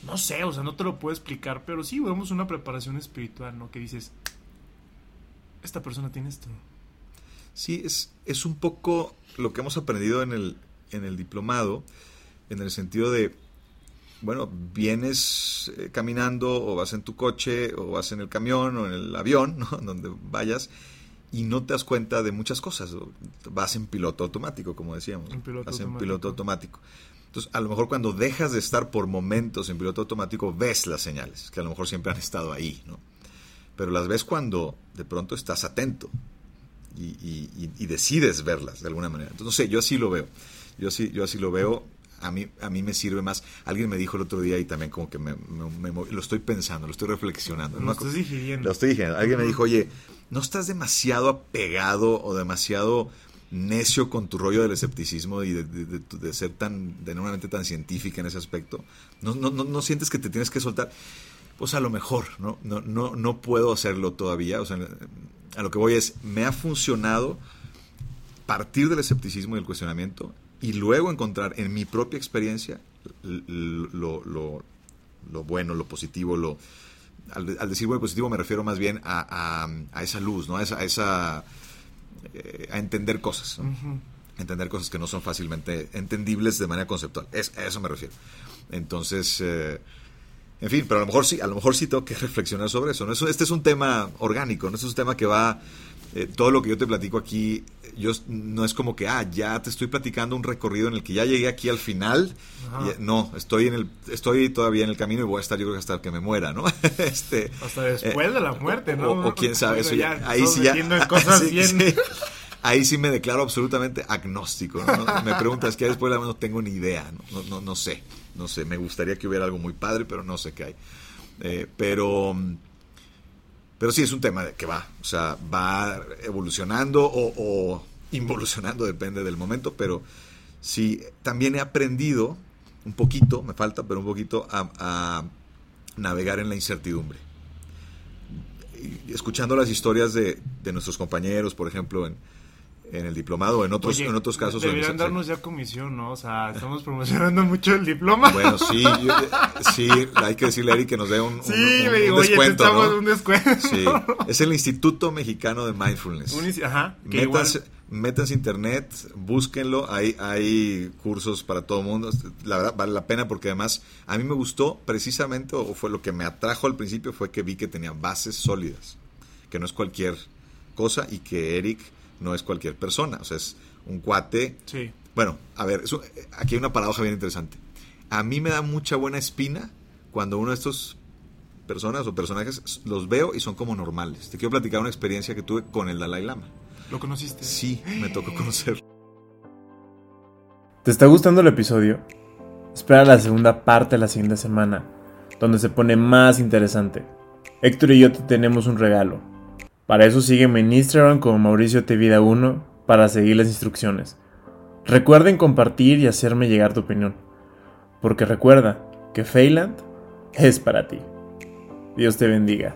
[SPEAKER 1] no sé, o sea, no te lo puedo explicar, pero sí, vemos una preparación espiritual, ¿no? Que dices, esta persona tiene esto.
[SPEAKER 2] Sí, es, es un poco lo que hemos aprendido en el, en el diplomado, en el sentido de, bueno, vienes eh, caminando o vas en tu coche o vas en el camión o en el avión, ¿no? [LAUGHS] Donde vayas y no te das cuenta de muchas cosas. Vas en piloto automático, como decíamos.
[SPEAKER 1] En piloto
[SPEAKER 2] vas
[SPEAKER 1] automático.
[SPEAKER 2] en piloto automático. Entonces, a lo mejor cuando dejas de estar por momentos en piloto automático, ves las señales, que a lo mejor siempre han estado ahí, ¿no? Pero las ves cuando de pronto estás atento y, y, y decides verlas de alguna manera. Entonces, no sé, yo así lo veo. Yo así, yo así lo veo. A mí, a mí me sirve más. Alguien me dijo el otro día y también como que me, me, me lo estoy pensando, lo estoy reflexionando.
[SPEAKER 1] Lo estás digiriendo.
[SPEAKER 2] Lo estoy digiriendo. Alguien me dijo, oye, ¿no estás demasiado apegado o demasiado necio con tu rollo del escepticismo y de, de, de, de ser tan, de nuevamente tan científica en ese aspecto? ¿No, no, no, no sientes que te tienes que soltar? Pues a lo mejor, ¿no? No, no, no puedo hacerlo todavía. O sea, a lo que voy es, me ha funcionado partir del escepticismo y del cuestionamiento y luego encontrar en mi propia experiencia lo, lo, lo bueno, lo positivo, lo, al, al, decir bueno positivo me refiero más bien a, a, a esa luz, ¿no? A esa, a, esa, eh, a entender cosas, ¿no? uh -huh. entender cosas que no son fácilmente entendibles de manera conceptual. Es, a eso me refiero. Entonces, eh, en fin, pero a lo mejor sí, a lo mejor sí tengo que [LAUGHS] reflexionar sobre eso. ¿no? Este es un tema orgánico, no este es un tema que va eh, todo lo que yo te platico aquí, yo no es como que, ah, ya te estoy platicando un recorrido en el que ya llegué aquí al final. Y, no, estoy en el, estoy todavía en el camino y voy a estar yo creo que hasta que me muera, ¿no? [LAUGHS]
[SPEAKER 1] este, hasta después eh, de la muerte, ¿no?
[SPEAKER 2] O, o quién sabe, eso ya,
[SPEAKER 1] ya
[SPEAKER 2] ahí sí ya.
[SPEAKER 1] Cosas [LAUGHS]
[SPEAKER 2] sí,
[SPEAKER 1] bien.
[SPEAKER 2] Sí, ahí sí me declaro absolutamente agnóstico. ¿no? Me preguntas que después no tengo ni idea, ¿no? No, no, no, sé, no sé. Me gustaría que hubiera algo muy padre, pero no sé qué hay. Eh, pero pero sí es un tema que va, o sea, va evolucionando o, involucionando, depende del momento, pero sí, también he aprendido un poquito, me falta, pero un poquito, a, a navegar en la incertidumbre. Escuchando las historias de, de nuestros compañeros, por ejemplo, en, en el diplomado, en otros,
[SPEAKER 1] Oye,
[SPEAKER 2] en otros casos.
[SPEAKER 1] Deberían darnos ya comisión, ¿no? O sea, estamos promocionando [LAUGHS] mucho el diploma.
[SPEAKER 2] Bueno, sí, yo, sí, hay que decirle a Eric que nos dé un,
[SPEAKER 1] sí,
[SPEAKER 2] un, un,
[SPEAKER 1] digo,
[SPEAKER 2] un descuento.
[SPEAKER 1] Oye,
[SPEAKER 2] ¿no?
[SPEAKER 1] un descuento.
[SPEAKER 2] Sí, es el Instituto Mexicano de Mindfulness.
[SPEAKER 1] Un, ajá,
[SPEAKER 2] igual... métanse internet, búsquenlo, hay, hay cursos para todo el mundo. La verdad, vale la pena porque además a mí me gustó precisamente, o fue lo que me atrajo al principio, fue que vi que tenía bases sólidas, que no es cualquier cosa y que Eric no es cualquier persona, o sea, es un cuate.
[SPEAKER 1] Sí.
[SPEAKER 2] Bueno, a ver, eso, aquí hay una paradoja bien interesante. a mí me da mucha buena espina cuando uno de estos personas o personajes los veo y son como normales. Te quiero platicar una experiencia que tuve con el Dalai Lama.
[SPEAKER 3] ¿Lo conociste?
[SPEAKER 2] Sí, me tocó [GASPS] conocerlo.
[SPEAKER 1] ¿Te está gustando el episodio? Espera la segunda parte la siguiente semana, donde se pone más interesante. Héctor y yo te tenemos un regalo. Para eso sígueme en Instagram como Mauricio Vida 1 para seguir las instrucciones. Recuerden compartir y hacerme llegar tu opinión. Porque recuerda que Feyland es para ti. Dios te bendiga.